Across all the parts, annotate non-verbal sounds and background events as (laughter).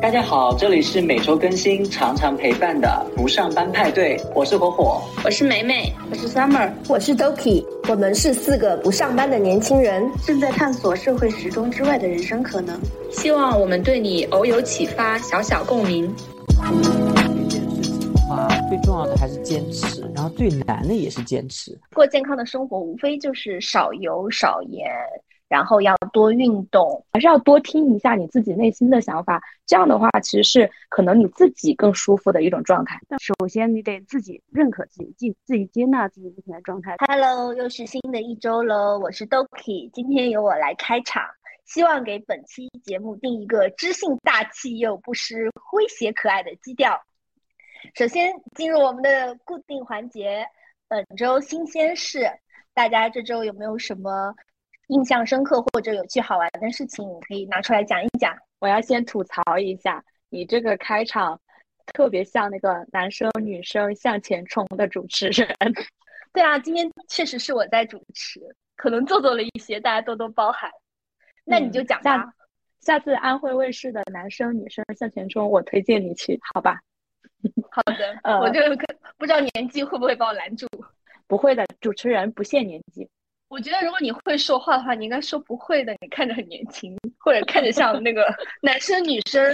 大家好，这里是每周更新、常常陪伴的不上班派对，我是火火，我是梅梅，我是 Summer，我是 Doki，我们是四个不上班的年轻人，正在探索社会时钟之外的人生可能。希望我们对你偶有启发，小小共鸣。一件事情的话，最重要的还是坚持，然后最难的也是坚持。过健康的生活，无非就是少油少盐。然后要多运动，还是要多听一下你自己内心的想法。这样的话，其实是可能你自己更舒服的一种状态。首先，你得自己认可自己，自自己接纳自己目前的状态。Hello，又是新的一周喽，我是 Doki，今天由我来开场，希望给本期节目定一个知性大气又不失诙谐可爱的基调。首先进入我们的固定环节，本周新鲜事，大家这周有没有什么？印象深刻或者有趣好玩的事情，你可以拿出来讲一讲。我要先吐槽一下，你这个开场特别像那个男生女生向前冲的主持人。(laughs) 对啊，今天确实是我在主持，可能做作了一些，大家多多包涵。那你就讲吧。下次安徽卫视的男生女生向前冲，我推荐你去，好吧？(laughs) 好的，我就不知道年纪会不会把我拦住。不会的，主持人不限年纪。我觉得如果你会说话的话，你应该说不会的。你看着很年轻，或者看着像那个 (laughs) 男生女生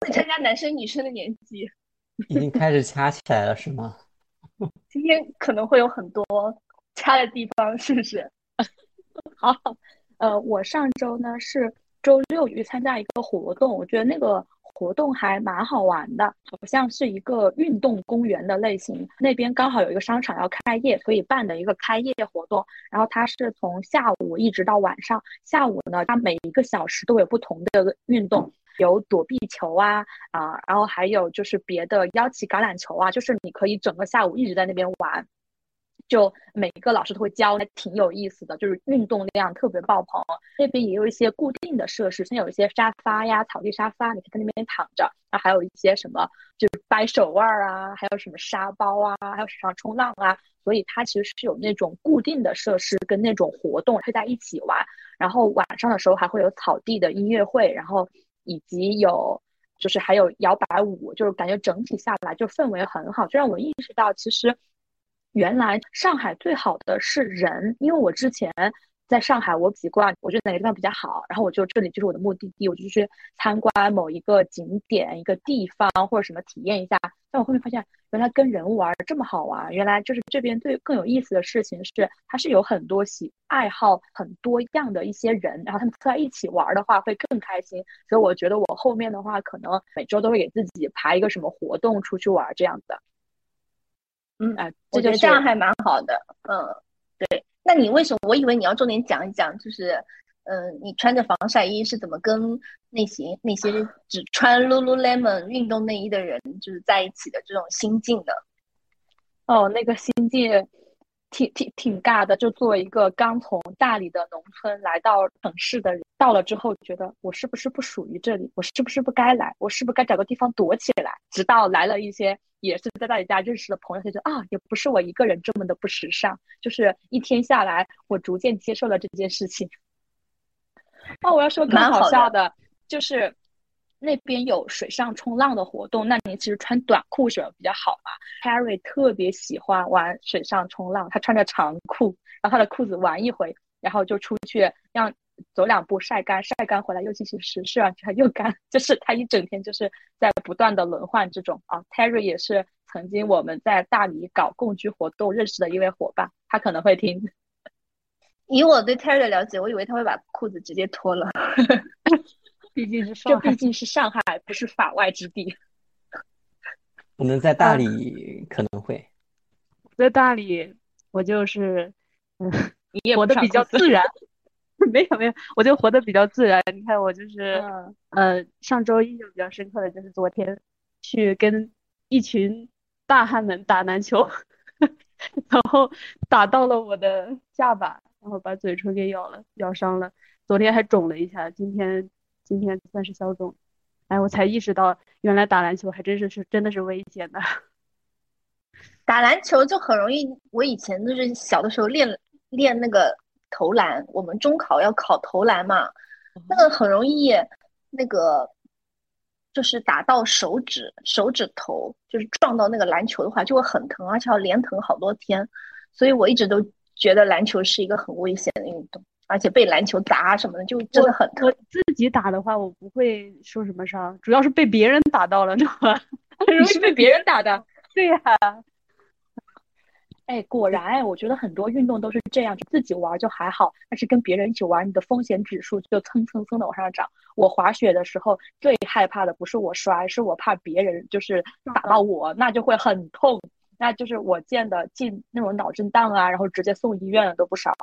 会参加男生女生的年纪。(laughs) 已经开始掐起来了是吗？(laughs) 今天可能会有很多掐的地方，是不是？好，呃，我上周呢是周六去参加一个活动，我觉得那个。活动还蛮好玩的，好像是一个运动公园的类型。那边刚好有一个商场要开业，所以办的一个开业活动。然后它是从下午一直到晚上。下午呢，它每一个小时都有不同的运动，有躲避球啊啊，然后还有就是别的腰旗橄榄球啊，就是你可以整个下午一直在那边玩。就每一个老师都会教，还挺有意思的，就是运动量特别爆棚。那边也有一些固定的设施，像有一些沙发呀、草地沙发，你可以在那边躺着。然后还有一些什么，就是掰手腕啊，还有什么沙包啊，还有水上冲浪啊。所以它其实是有那种固定的设施跟那种活动会在一起玩。然后晚上的时候还会有草地的音乐会，然后以及有就是还有摇摆舞，就是感觉整体下来就氛围很好，就让我意识到其实。原来上海最好的是人，因为我之前在上海，我习惯我觉得哪个地方比较好，然后我就这里就是我的目的地，我就去参观某一个景点、一个地方或者什么体验一下。但我后面发现，原来跟人玩这么好玩，原来就是这边最更有意思的事情是，它是有很多喜爱好很多样的一些人，然后他们在一起玩的话会更开心。所以我觉得我后面的话，可能每周都会给自己排一个什么活动出去玩这样的。嗯，哎，我觉得这样还蛮好的。嗯，对。那你为什么？我以为你要重点讲一讲，就是，嗯，你穿着防晒衣是怎么跟那些那些只穿 Lululemon 运动内衣的人就是在一起的这种心境的？哦，那个心境挺挺挺尬的。就作为一个刚从大理的农村来到城市的人，到了之后觉得我是不是不属于这里？我是不是不该来？我是不是该找个地方躲起来？直到来了一些。也是在大理家认识的朋友，他就啊，也不是我一个人这么的不时尚。就是一天下来，我逐渐接受了这件事情。哦，我要说更好笑的，就是那边有水上冲浪的活动，那你其实穿短裤什么比较好嘛？Harry 特别喜欢玩水上冲浪，他穿着长裤，然后他的裤子玩一回，然后就出去让。走两步晒干，晒干回来又继续试，试完之后又干，(laughs) 就是他一整天就是在不断的轮换这种啊。Terry 也是曾经我们在大理搞共居活动认识的一位伙伴，他可能会听。(laughs) 以我对 Terry 的了解，我以为他会把裤子直接脱了。(laughs) 毕竟是这毕竟是上海，不是法外之地。可能在大理可能会，在大理我就是嗯，你也活得比较自然。(laughs) 没有没有，我就活得比较自然。你看我就是，呃，上周印象比较深刻的就是昨天去跟一群大汉们打篮球，(laughs) 然后打到了我的下巴，然后把嘴唇给咬了，咬伤了。昨天还肿了一下，今天今天算是消肿。哎，我才意识到原来打篮球还真是是真的是危险的。(laughs) 打篮球就很容易，我以前就是小的时候练练那个。投篮，我们中考要考投篮嘛，那个很容易，那个就是打到手指手指头，就是撞到那个篮球的话，就会很疼，而且要连疼好多天。所以我一直都觉得篮球是一个很危险的运动，而且被篮球砸什么的，就真的很疼。我自己打的话，我不会受什么伤，主要是被别人打到了，知道吧？(laughs) 很容易被别人打的。(laughs) 对呀。哎，果然哎，我觉得很多运动都是这样，就自己玩就还好，但是跟别人一起玩，你的风险指数就蹭蹭蹭的往上涨。我滑雪的时候最害怕的不是我摔，是我怕别人就是打到我，那就会很痛。那就是我见的进那种脑震荡啊，然后直接送医院的都不少。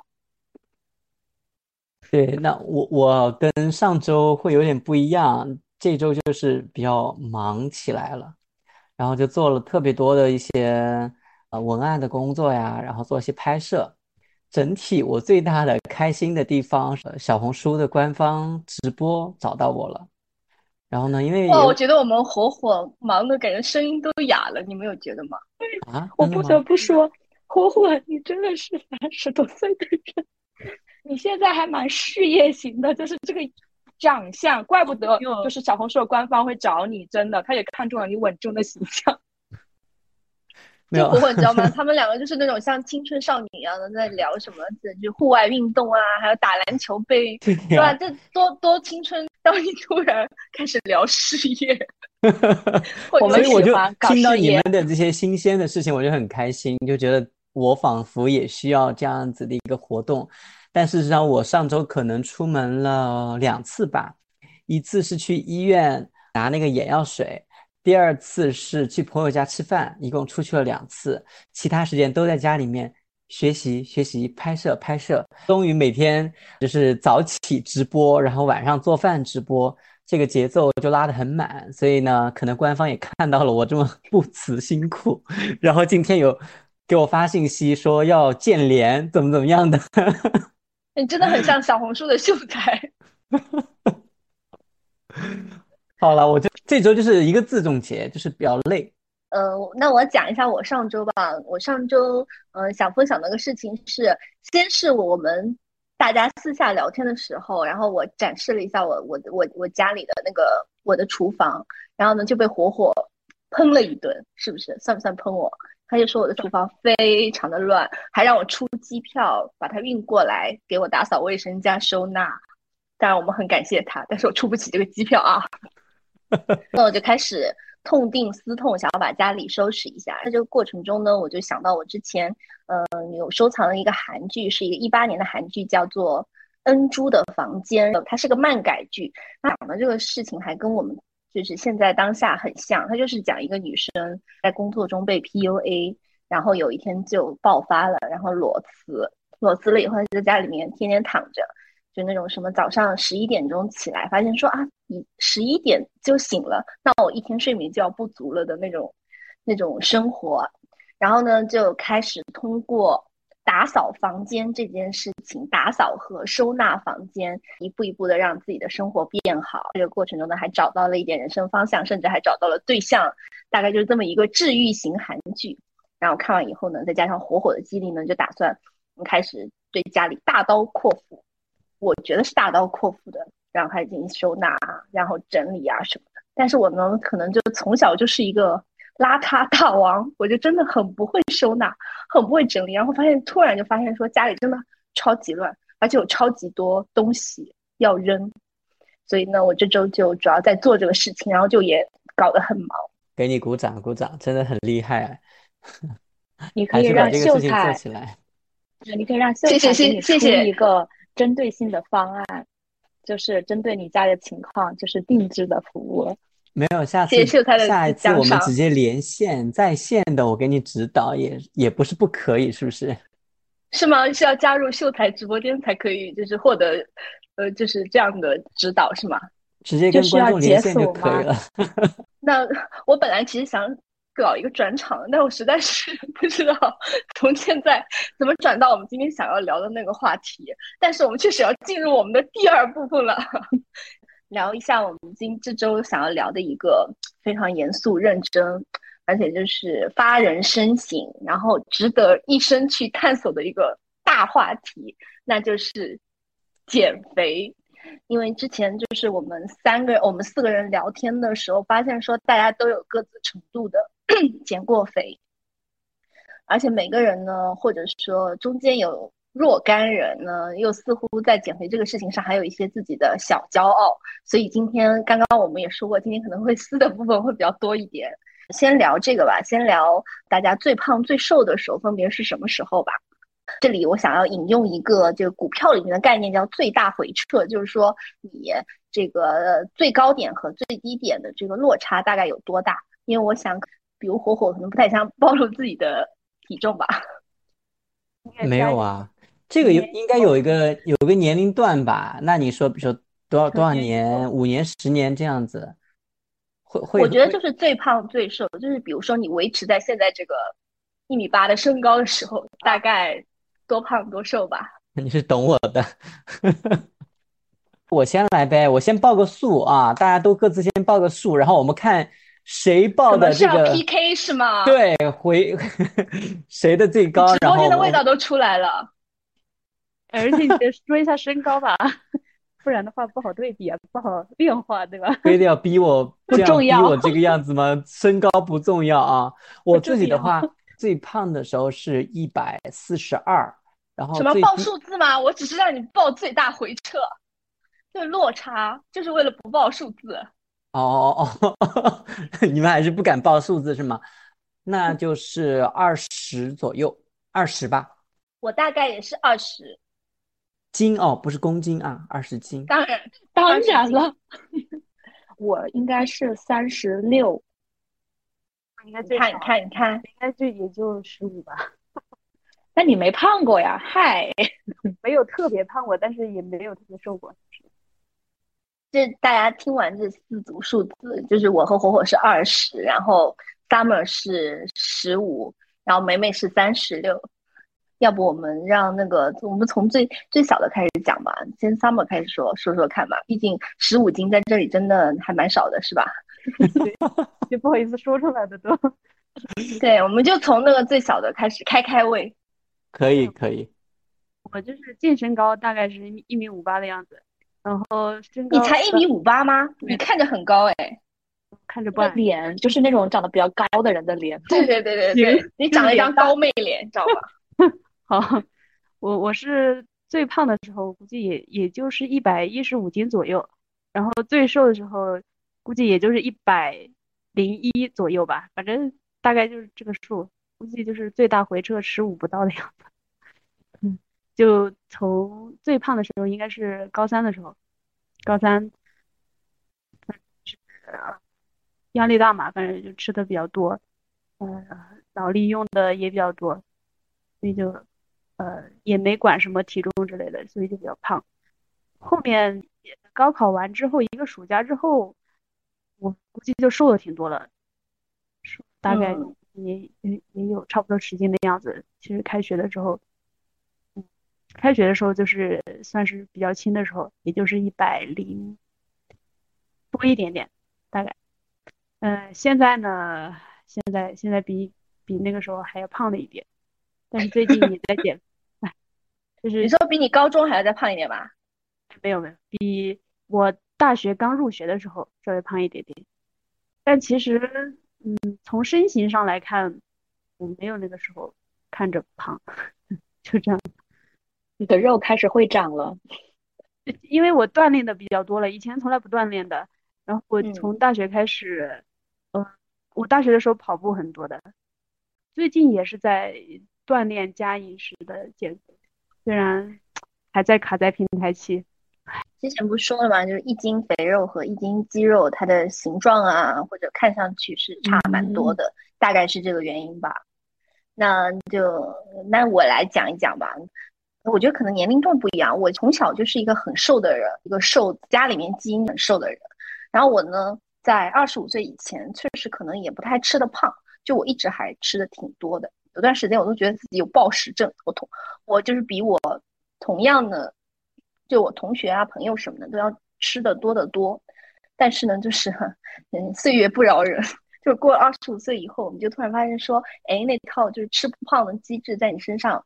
对，那我我跟上周会有点不一样，这周就是比较忙起来了，然后就做了特别多的一些。呃，文案的工作呀，然后做一些拍摄。整体我最大的开心的地方是小红书的官方直播找到我了。然后呢，因为哇，我觉得我们火火忙的感觉声音都哑了，你们有觉得吗？啊，我不得不说，火火，你真的是三十多岁的人，你现在还蛮事业型的，就是这个长相，怪不得就是小红书的官方会找你，真的，他也看中了你稳重的形象。就火火，你知道吗？(laughs) 他们两个就是那种像青春少女一样的，在聊什么，就户外运动啊，还有打篮球杯，对吧？这多多青春，当你突然开始聊事业，(laughs) 我们我就听到你们的这些新鲜的事情，我就很开心，就觉得我仿佛也需要这样子的一个活动。但事实上，我上周可能出门了两次吧，一次是去医院拿那个眼药水。第二次是去朋友家吃饭，一共出去了两次，其他时间都在家里面学习、学习、拍摄、拍摄。终于每天就是早起直播，然后晚上做饭直播，这个节奏就拉得很满。所以呢，可能官方也看到了我这么不辞辛苦，然后今天有给我发信息说要建联，怎么怎么样的。你 (laughs) 真的很像小红书的秀才。好了，我就这周就是一个字总结，就是比较累。呃，那我讲一下我上周吧。我上周嗯想分享的个事情是，先是我们大家私下聊天的时候，然后我展示了一下我我我我家里的那个我的厨房，然后呢就被火火喷了一顿，是不是？算不算喷我？他就说我的厨房非常的乱，还让我出机票把它运过来给我打扫卫生加收纳。当然我们很感谢他，但是我出不起这个机票啊。(laughs) 那我就开始痛定思痛，想要把家里收拾一下。在这个过程中呢，我就想到我之前，嗯，有收藏了一个韩剧，是一个一八年的韩剧，叫做《恩珠的房间》，它是个漫改剧。它讲的这个事情还跟我们就是现在当下很像，它就是讲一个女生在工作中被 PUA，然后有一天就爆发了，然后裸辞，裸辞了以后就在家里面天天躺着。就那种什么早上十一点钟起来，发现说啊，你十一点就醒了，那我一天睡眠就要不足了的那种那种生活，然后呢就开始通过打扫房间这件事情，打扫和收纳房间，一步一步的让自己的生活变好。这个过程中呢，还找到了一点人生方向，甚至还找到了对象，大概就是这么一个治愈型韩剧。然后看完以后呢，再加上火火的激励呢，就打算开始对家里大刀阔斧。我觉得是大刀阔斧的，让他进行收纳，然后整理啊什么的。但是我呢，可能就从小就是一个邋遢大王，我就真的很不会收纳，很不会整理。然后发现，突然就发现说家里真的超级乱，而且有超级多东西要扔。所以呢，我这周就主要在做这个事情，然后就也搞得很忙。给你鼓掌，鼓掌，真的很厉害。你可以让秀才做起来。你可以让秀才给你出一个。针对性的方案，就是针对你家的情况，就是定制的服务。没有，下次下一次我们直接连线在线的，我给你指导也也不是不可以，是不是？是吗？是要加入秀才直播间才可以，就是获得呃，就是这样的指导是吗？直接跟观众连线就可以了。那我本来其实想。搞一个转场，但我实在是 (laughs) 不知道从现在怎么转到我们今天想要聊的那个话题。但是我们确实要进入我们的第二部分了，(laughs) 聊一下我们今这周想要聊的一个非常严肃认真，而且就是发人深省，然后值得一生去探索的一个大话题，那就是减肥。因为之前就是我们三个我们四个人聊天的时候，发现说大家都有各自程度的 (clears throat) 减过肥，而且每个人呢，或者说中间有若干人呢，又似乎在减肥这个事情上还有一些自己的小骄傲，所以今天刚刚我们也说过，今天可能会撕的部分会比较多一点。先聊这个吧，先聊大家最胖最瘦的时候分别是什么时候吧。这里我想要引用一个这个股票里面的概念，叫最大回撤，就是说你这个最高点和最低点的这个落差大概有多大？因为我想，比如火火可能不太想暴露自己的体重吧。(laughs) 没有啊，这个有应该有一个有个年龄段吧？那你说，比如说多少多少年，五年、十年这样子，会会？我觉得就是最胖最瘦，就是比如说你维持在现在这个一米八的身高的时候，大概。多胖多瘦吧？(laughs) 你是懂我的。(laughs) 我先来呗，我先报个数啊！大家都各自先报个数，然后我们看谁报的这个 PK 是吗？对，回 (laughs) 谁的最高？直播间的味道都出来了。而且你得说一下身高吧，(laughs) 不然的话不好对比啊，不好变化，对吧？非得要逼我这样逼我这个样子吗？身高不重要啊，我自己的话。最胖的时候是一百四十二，然后什么报数字吗？我只是让你报最大回撤，就落差，就是为了不报数字。哦哦哦，(laughs) 你们还是不敢报数字是吗？那就是二十左右，二十吧。我大概也是二十斤哦，不是公斤啊，二十斤。当然，当然了，我应该是三十六。应该你看，你看，你看，应该就也就十五吧。(laughs) 那你没胖过呀？嗨，没有特别胖过，但是也没有特别瘦过。这大家听完这四组数字，就是我和火火是二十，然后 Summer 是十五，然后美美是三十六。要不我们让那个我们从最最小的开始讲吧，先 Summer 开始说说说看吧。毕竟十五斤在这里真的还蛮少的，是吧？(laughs) 就不好意思说出来的都，(laughs) 对，我们就从那个最小的开始开开胃。可以可以，我就是健身高，大概是一米五八的样子，然后身高。你才一米五八吗？你看着很高哎，看着不脸就是那种长得比较高的人的脸。对对对对对，(laughs) 你长了一张高妹脸，知道吧？(laughs) 好，我我是最胖的时候，估计也也就是一百一十五斤左右，然后最瘦的时候。估计也就是一百零一左右吧，反正大概就是这个数，估计就是最大回撤十五不到的样子。嗯，就从最胖的时候应该是高三的时候，高三，是压力大嘛，反正就吃的比较多，呃，脑力用的也比较多，所以就呃也没管什么体重之类的，所以就比较胖。后面高考完之后，一个暑假之后。我估计就瘦了挺多了，大概也也也有差不多十斤的样子。其实开学的时候，嗯，开学的时候就是算是比较轻的时候，也就是一百零多一点点，大概。嗯，现在呢，现在现在比比那个时候还要胖了一点，但是最近也在减，就是你说比你高中还要再胖一点吧？(laughs) 没有没有，比我。大学刚入学的时候稍微胖一点点，但其实，嗯，从身形上来看，我没有那个时候看着胖，(laughs) 就这样。你的肉开始会长了，因为我锻炼的比较多了，以前从来不锻炼的。然后我从大学开始，嗯，我大学的时候跑步很多的，最近也是在锻炼加饮食的减肥，虽然还在卡在平台期。之前不是说了吗？就是一斤肥肉和一斤肌肉，它的形状啊，或者看上去是差蛮多的，大概是这个原因吧。那就那我来讲一讲吧。我觉得可能年龄段不一样。我从小就是一个很瘦的人，一个瘦家里面基因很瘦的人。然后我呢，在二十五岁以前，确实可能也不太吃的胖，就我一直还吃的挺多的。有段时间我都觉得自己有暴食症。我同我就是比我同样的。就我同学啊、朋友什么的都要吃的多得多，但是呢，就是嗯，岁月不饶人，就是过了二十五岁以后，我们就突然发现说，哎，那套就是吃不胖的机制在你身上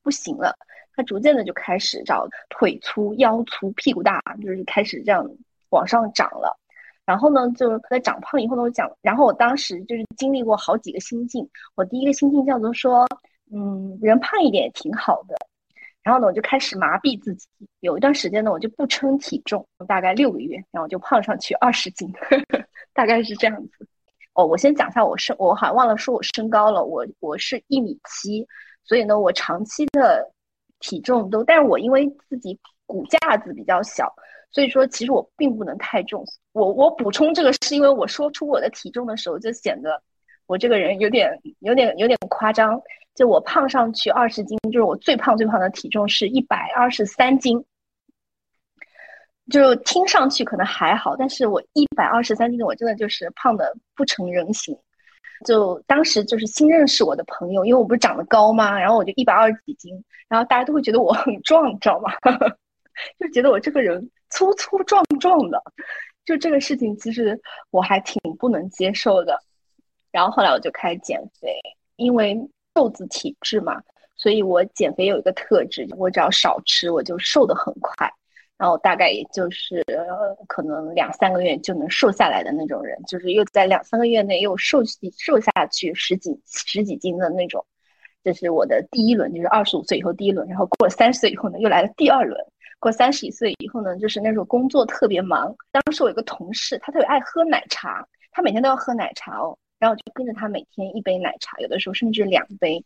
不行了，它逐渐的就开始找腿粗、腰粗、屁股大，就是开始这样往上涨了。然后呢，就是在长胖以后呢，我讲，然后我当时就是经历过好几个心境。我第一个心境叫做说，嗯，人胖一点也挺好的。然后呢，我就开始麻痹自己。有一段时间呢，我就不称体重，大概六个月，然后就胖上去二十斤呵呵，(laughs) 大概是这样子。哦，我先讲一下我身，我好像忘了说我身高了，我我是一米七，所以呢，我长期的体重都，但是我因为自己骨架子比较小。所以说，其实我并不能太重。我我补充这个是因为我说出我的体重的时候，就显得我这个人有点有点有点夸张。就我胖上去二十斤，就是我最胖最胖的体重是一百二十三斤。就听上去可能还好，但是我一百二十三斤，我真的就是胖的不成人形。就当时就是新认识我的朋友，因为我不是长得高吗？然后我就一百二十几斤，然后大家都会觉得我很壮，你知道吗？(laughs) 就觉得我这个人。粗粗壮壮的，就这个事情，其实我还挺不能接受的。然后后来我就开始减肥，因为瘦子体质嘛，所以我减肥有一个特质，我只要少吃，我就瘦的很快。然后大概也就是可能两三个月就能瘦下来的那种人，就是又在两三个月内又瘦瘦下去十几十几斤的那种。这是我的第一轮，就是二十五岁以后第一轮。然后过了三十岁以后呢，又来了第二轮。过三十一岁以后呢，就是那时候工作特别忙。当时我有个同事，他特别爱喝奶茶，他每天都要喝奶茶哦。然后我就跟着他每天一杯奶茶，有的时候甚至两杯。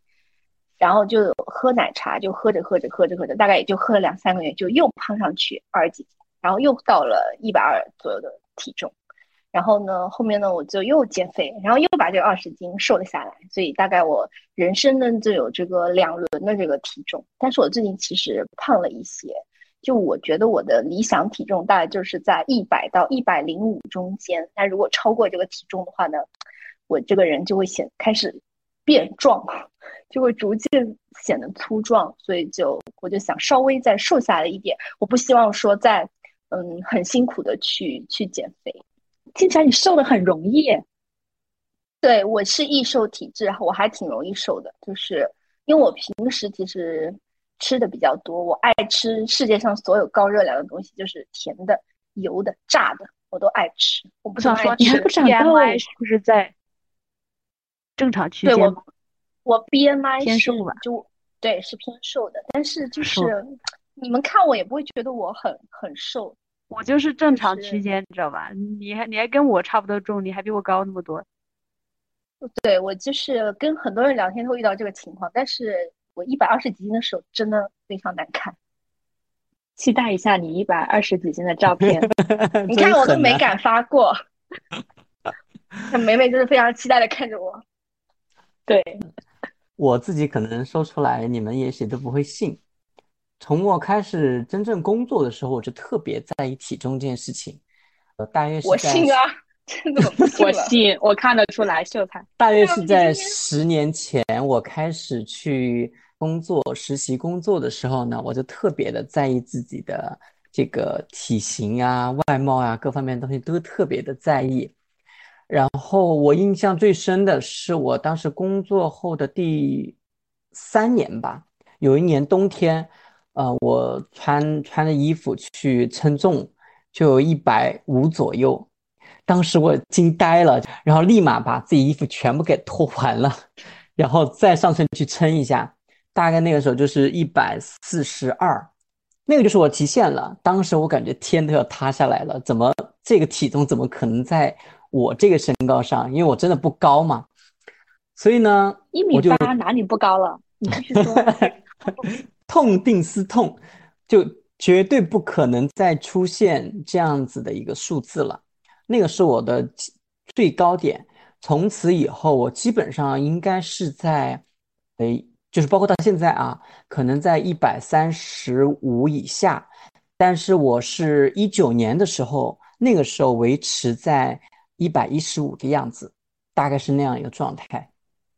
然后就喝奶茶，就喝着喝着喝着喝着，大概也就喝了两三个月，就又胖上去二十几斤，然后又到了一百二左右的体重。然后呢，后面呢我就又减肥，然后又把这二十斤瘦了下来。所以大概我人生呢就有这个两轮的这个体重。但是我最近其实胖了一些。就我觉得我的理想体重大概就是在一百到一百零五中间，那如果超过这个体重的话呢，我这个人就会显开始变壮，就会逐渐显得粗壮，所以就我就想稍微再瘦下来一点，我不希望说再嗯很辛苦的去去减肥。听起来你瘦的很容易，对我是易瘦体质，我还挺容易瘦的，就是因为我平时其实。吃的比较多，我爱吃世界上所有高热量的东西，就是甜的、油的、炸的，我都爱吃。我不想说，你还不长痘，是不是在正常区间？对我，我 BMI 偏瘦吧？就对，是偏瘦的。但是就是你们看我也不会觉得我很很瘦，我就是正常区间，你知道吧？你还你还跟我差不多重，你还比我高那么多。对我就是跟很多人聊天都会遇到这个情况，但是。我一百二十几斤的时候真的非常难看，期待一下你一百二十几斤的照片。(laughs) 你看我都没敢发过，美美就是非常期待的看着我。对，我自己可能说出来你们也许都不会信。从我开始真正工作的时候，我就特别在意体重这件事情。呃，大约是我信啊。(laughs) 我信，我看得出来，秀才大约是在十年前，我开始去工作实习工作的时候呢，我就特别的在意自己的这个体型啊、外貌啊各方面东西都特别的在意。然后我印象最深的是，我当时工作后的第三年吧，有一年冬天，呃，我穿穿的衣服去称重，就有一百五左右。当时我惊呆了，然后立马把自己衣服全部给脱完了，然后再上身去称一下，大概那个时候就是一百四十二，那个就是我极限了。当时我感觉天都要塌下来了，怎么这个体重怎么可能在我这个身高上？因为我真的不高嘛，所以呢，一米八哪里不高了？你继续说。(laughs) 痛定思痛，就绝对不可能再出现这样子的一个数字了。那个是我的最高点，从此以后我基本上应该是在，诶，就是包括到现在啊，可能在一百三十五以下，但是我是一九年的时候，那个时候维持在一百一十五的样子，大概是那样一个状态。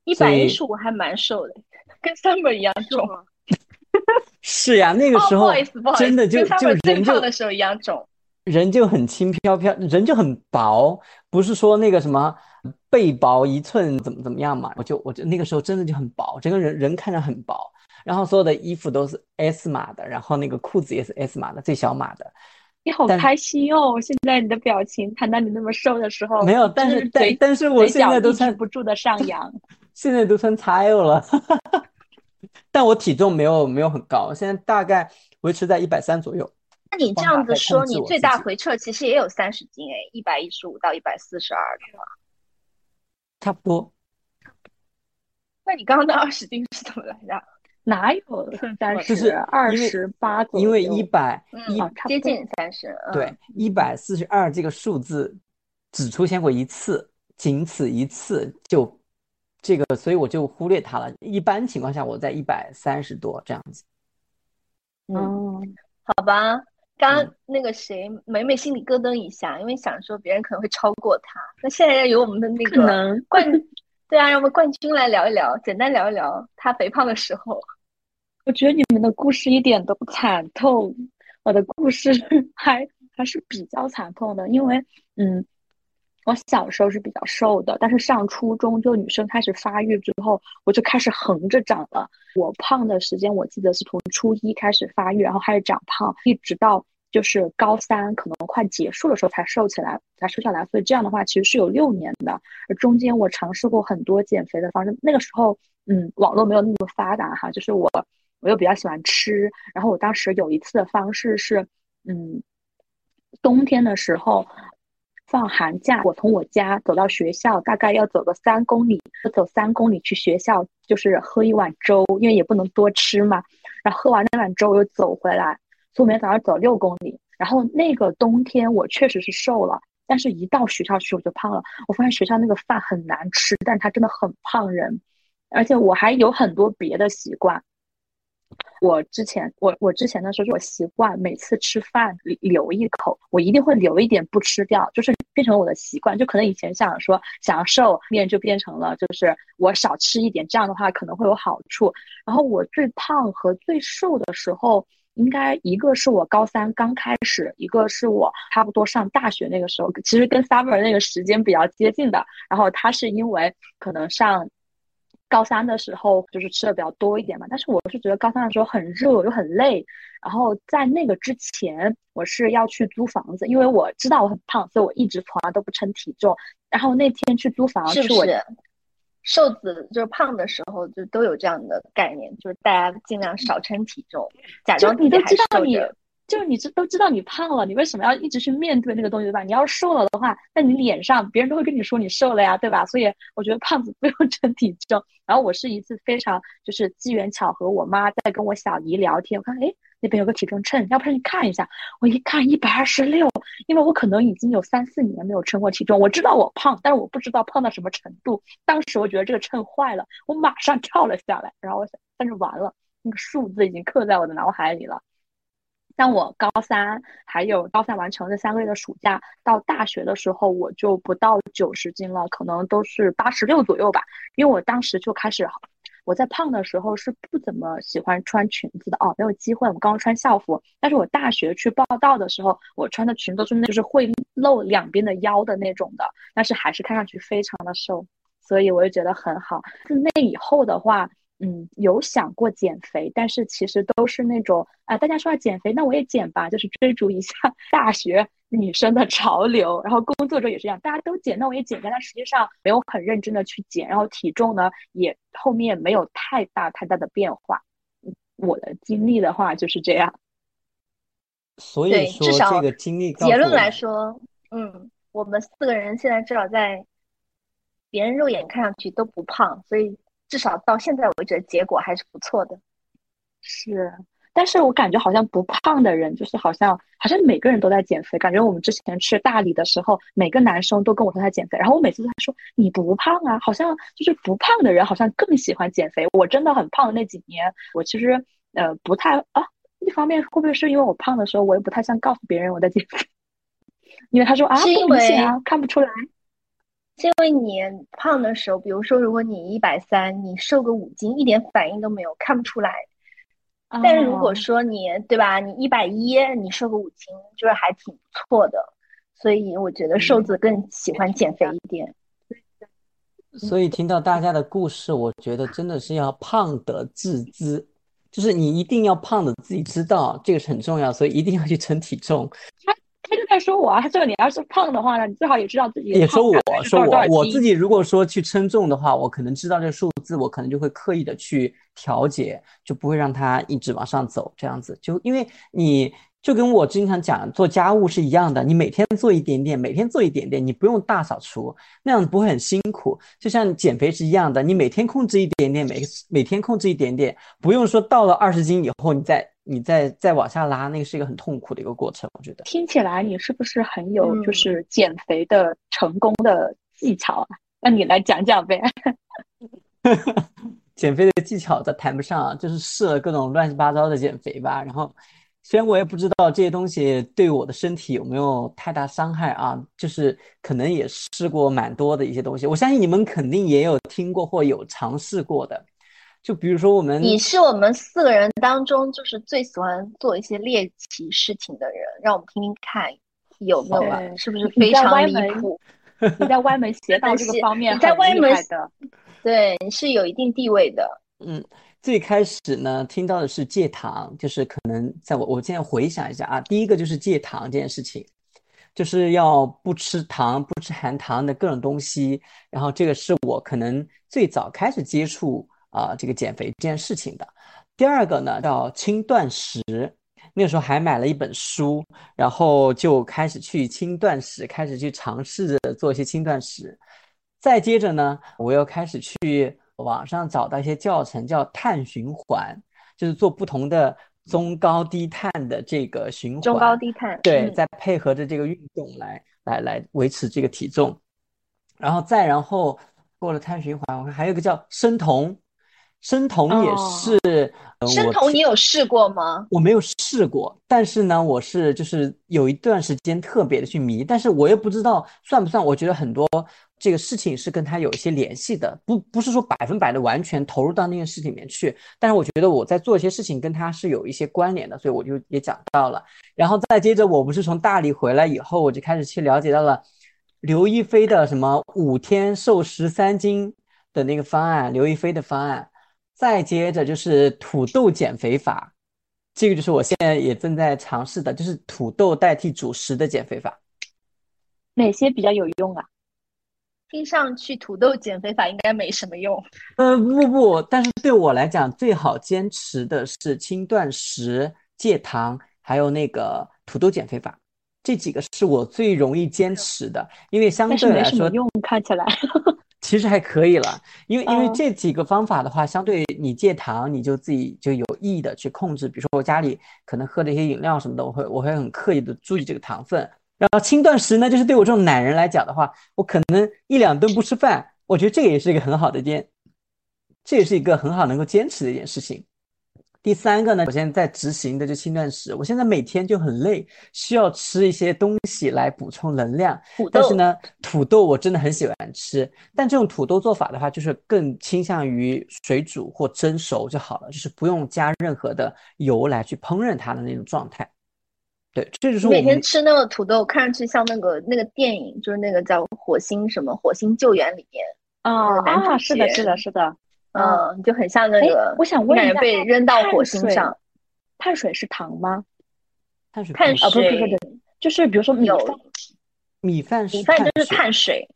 一百一十五还蛮瘦的，跟 Summer 一样重。(laughs) 是呀，那个时候真的就就人就的时候一样重。人就很轻飘飘，人就很薄，不是说那个什么背薄一寸怎么怎么样嘛？我就我就那个时候真的就很薄，整个人人看着很薄，然后所有的衣服都是 S 码的，然后那个裤子也是 S 码的，最小码的。你好开心哦！现在你的表情，谈到你那么瘦的时候，没有，但是但但是我现在都穿不住的上扬，(laughs) 现在都穿 XL 了，(laughs) 但我体重没有没有很高，现在大概维持在一百三左右。那你这样子说，你最大回撤其实也有三十斤哎，一百一十五到一百四十二对吧？差不多。那你刚刚的二十斤是怎么来的？哪有三十？就是二十八因为一百一接近三十。对，一百四十二这个数字只出现过一次，仅此一次，就这个，所以我就忽略它了。一般情况下，我在一百三十多这样子。嗯，好吧。刚那个谁，美美心里咯噔一下，因为想说别人可能会超过他。那现在由我们的那个冠，对啊，让我们冠军来聊一聊，简单聊一聊他肥胖的时候。我觉得你们的故事一点都不惨痛，我的故事 (laughs) 还还是比较惨痛的，因为嗯，我小时候是比较瘦的，但是上初中就女生开始发育之后，我就开始横着长了。我胖的时间我记得是从初一开始发育，然后开始长胖，一直到就是高三可能快结束的时候才瘦起来，才瘦下来。所以这样的话其实是有六年的，中间我尝试过很多减肥的方式。那个时候嗯，网络没有那么发达哈，就是我。我又比较喜欢吃，然后我当时有一次的方式是，嗯，冬天的时候放寒假，我从我家走到学校，大概要走个三公里，走三公里去学校，就是喝一碗粥，因为也不能多吃嘛。然后喝完那碗粥，又走回来，所以每天早上走六公里。然后那个冬天我确实是瘦了，但是一到学校去我就胖了。我发现学校那个饭很难吃，但它真的很胖人，而且我还有很多别的习惯。我之前，我我之前的时候，我习惯每次吃饭留一口，我一定会留一点不吃掉，就是变成我的习惯。就可能以前想说想要瘦面，就变成了就是我少吃一点，这样的话可能会有好处。然后我最胖和最瘦的时候，应该一个是我高三刚开始，一个是我差不多上大学那个时候，其实跟 summer 那个时间比较接近的。然后他是因为可能上。高三的时候就是吃的比较多一点嘛，但是我是觉得高三的时候很热又很累，然后在那个之前我是要去租房子，因为我知道我很胖，所以我一直从来都不称体重。然后那天去租房是不是？瘦子就是胖的时候就都有这样的概念，就是大家尽量少称体重，假装自己还瘦着。就是你知都知道你胖了，你为什么要一直去面对那个东西，对吧？你要瘦了的话，那你脸上别人都会跟你说你瘦了呀，对吧？所以我觉得胖子不用称体重。然后我是一次非常就是机缘巧合，我妈在跟我小姨聊天，我看哎那边有个体重秤，要不然你看一下。我一看一百二十六，因为我可能已经有三四年没有称过体重，我知道我胖，但是我不知道胖到什么程度。当时我觉得这个秤坏了，我马上跳了下来，然后我想，但是完了，那个数字已经刻在我的脑海里了。像我高三，还有高三完成这三个月的暑假，到大学的时候，我就不到九十斤了，可能都是八十六左右吧。因为我当时就开始，我在胖的时候是不怎么喜欢穿裙子的哦，没有机会。我刚刚穿校服，但是我大学去报道的时候，我穿的裙都是那就是会露两边的腰的那种的，但是还是看上去非常的瘦，所以我就觉得很好。自那以后的话。嗯，有想过减肥，但是其实都是那种啊，大家说要减肥，那我也减吧，就是追逐一下 (laughs) 大学女生的潮流。然后工作中也是这样，大家都减，那我也减。但实际上没有很认真的去减，然后体重呢也后面没有太大太大的变化。我的经历的话就是这样。所以说这个经历结论来说，嗯，我们四个人现在至少在别人肉眼看上去都不胖，所以。至少到现在为止，结果还是不错的。是，但是我感觉好像不胖的人，就是好像好像每个人都在减肥。感觉我们之前去大理的时候，每个男生都跟我说他减肥，然后我每次都在说你不胖啊，好像就是不胖的人好像更喜欢减肥。我真的很胖的那几年，我其实呃不太啊，一方面会不会是因为我胖的时候，我也不太想告诉别人我在减肥，因为他说啊不明显啊，看不出来。是因为你胖的时候，比如说，如果你一百三，你瘦个五斤，一点反应都没有，看不出来。但是如果说你，对吧？你一百一，你瘦个五斤，就是还挺不错的。所以我觉得瘦子更喜欢减肥一点。所以听到大家的故事，我觉得真的是要胖得自知，就是你一定要胖的自己知道，这个是很重要，所以一定要去称体重。他他就在说我啊，这个你要是胖的话呢，你最好也知道自己也说我说我我自己如果说去称重的话，我可能知道这个数字，我可能就会刻意的去调节，就不会让它一直往上走，这样子就因为你。就跟我经常讲做家务是一样的，你每天做一点点，每天做一点点，你不用大扫除，那样不会很辛苦。就像减肥是一样的，你每天控制一点点，每每天控制一点点，不用说到了二十斤以后，你再你再再往下拉，那个是一个很痛苦的一个过程。我觉得听起来你是不是很有就是减肥的成功的技巧啊？那你来讲讲呗。(laughs) 减肥的技巧咱谈不上，就是试了各种乱七八糟的减肥吧，然后。虽然我也不知道这些东西对我的身体有没有太大伤害啊，就是可能也试过蛮多的一些东西。我相信你们肯定也有听过或有尝试过的，就比如说我们，你是我们四个人当中就是最喜欢做一些猎奇事情的人，让我们听听看有没有啊，是不是非常离谱？你在歪门 (laughs) 邪道这个方面，你在歪门的，对，你是有一定地位的，嗯。最开始呢，听到的是戒糖，就是可能在我我现在回想一下啊，第一个就是戒糖这件事情，就是要不吃糖、不吃含糖的各种东西。然后这个是我可能最早开始接触啊这个减肥这件事情的。第二个呢叫轻断食，那个时候还买了一本书，然后就开始去轻断食，开始去尝试着做一些轻断食。再接着呢，我又开始去。网上找到一些教程，叫碳循环，就是做不同的中高低碳的这个循环。中高低碳。对，再配合着这个运动来来来维持这个体重，然后再然后过了碳循环，我看还有一个叫生酮，生酮也是。生酮你有试过吗？我没有试过，但是呢，我是就是有一段时间特别的去迷，但是我又不知道算不算。我觉得很多。这个事情是跟他有一些联系的，不不是说百分百的完全投入到那件事情里面去，但是我觉得我在做一些事情跟他是有一些关联的，所以我就也讲到了。然后再接着，我不是从大理回来以后，我就开始去了解到了刘亦菲的什么五天瘦十三斤的那个方案，刘亦菲的方案。再接着就是土豆减肥法，这个就是我现在也正在尝试的，就是土豆代替主食的减肥法。哪些比较有用啊？听上去土豆减肥法应该没什么用。呃，不不，但是对我来讲，最好坚持的是轻断食、戒糖，还有那个土豆减肥法，这几个是我最容易坚持的。因为相对来说，用看起来 (laughs) 其实还可以了。因为因为这几个方法的话，相对你戒糖，你就自己就有意的去控制。比如说我家里可能喝的一些饮料什么的，我会我会很刻意的注意这个糖分。然后轻断食呢，就是对我这种懒人来讲的话，我可能一两顿不吃饭，我觉得这个也是一个很好的坚，这也是一个很好能够坚持的一件事情。第三个呢，我现在在执行的就轻断食，我现在每天就很累，需要吃一些东西来补充能量。但是呢，土豆我真的很喜欢吃，但这种土豆做法的话，就是更倾向于水煮或蒸熟就好了，就是不用加任何的油来去烹饪它的那种状态。对，这就是我每天吃那个土豆，看上去像那个那个电影，就是那个叫火星什么火星救援里面哦啊，是的，是的，是的，嗯，就很像那个。我想问一下，被扔到火星上，碳水是糖吗？碳水碳啊，不是不是，就是比如说米饭，米饭米饭就是碳水。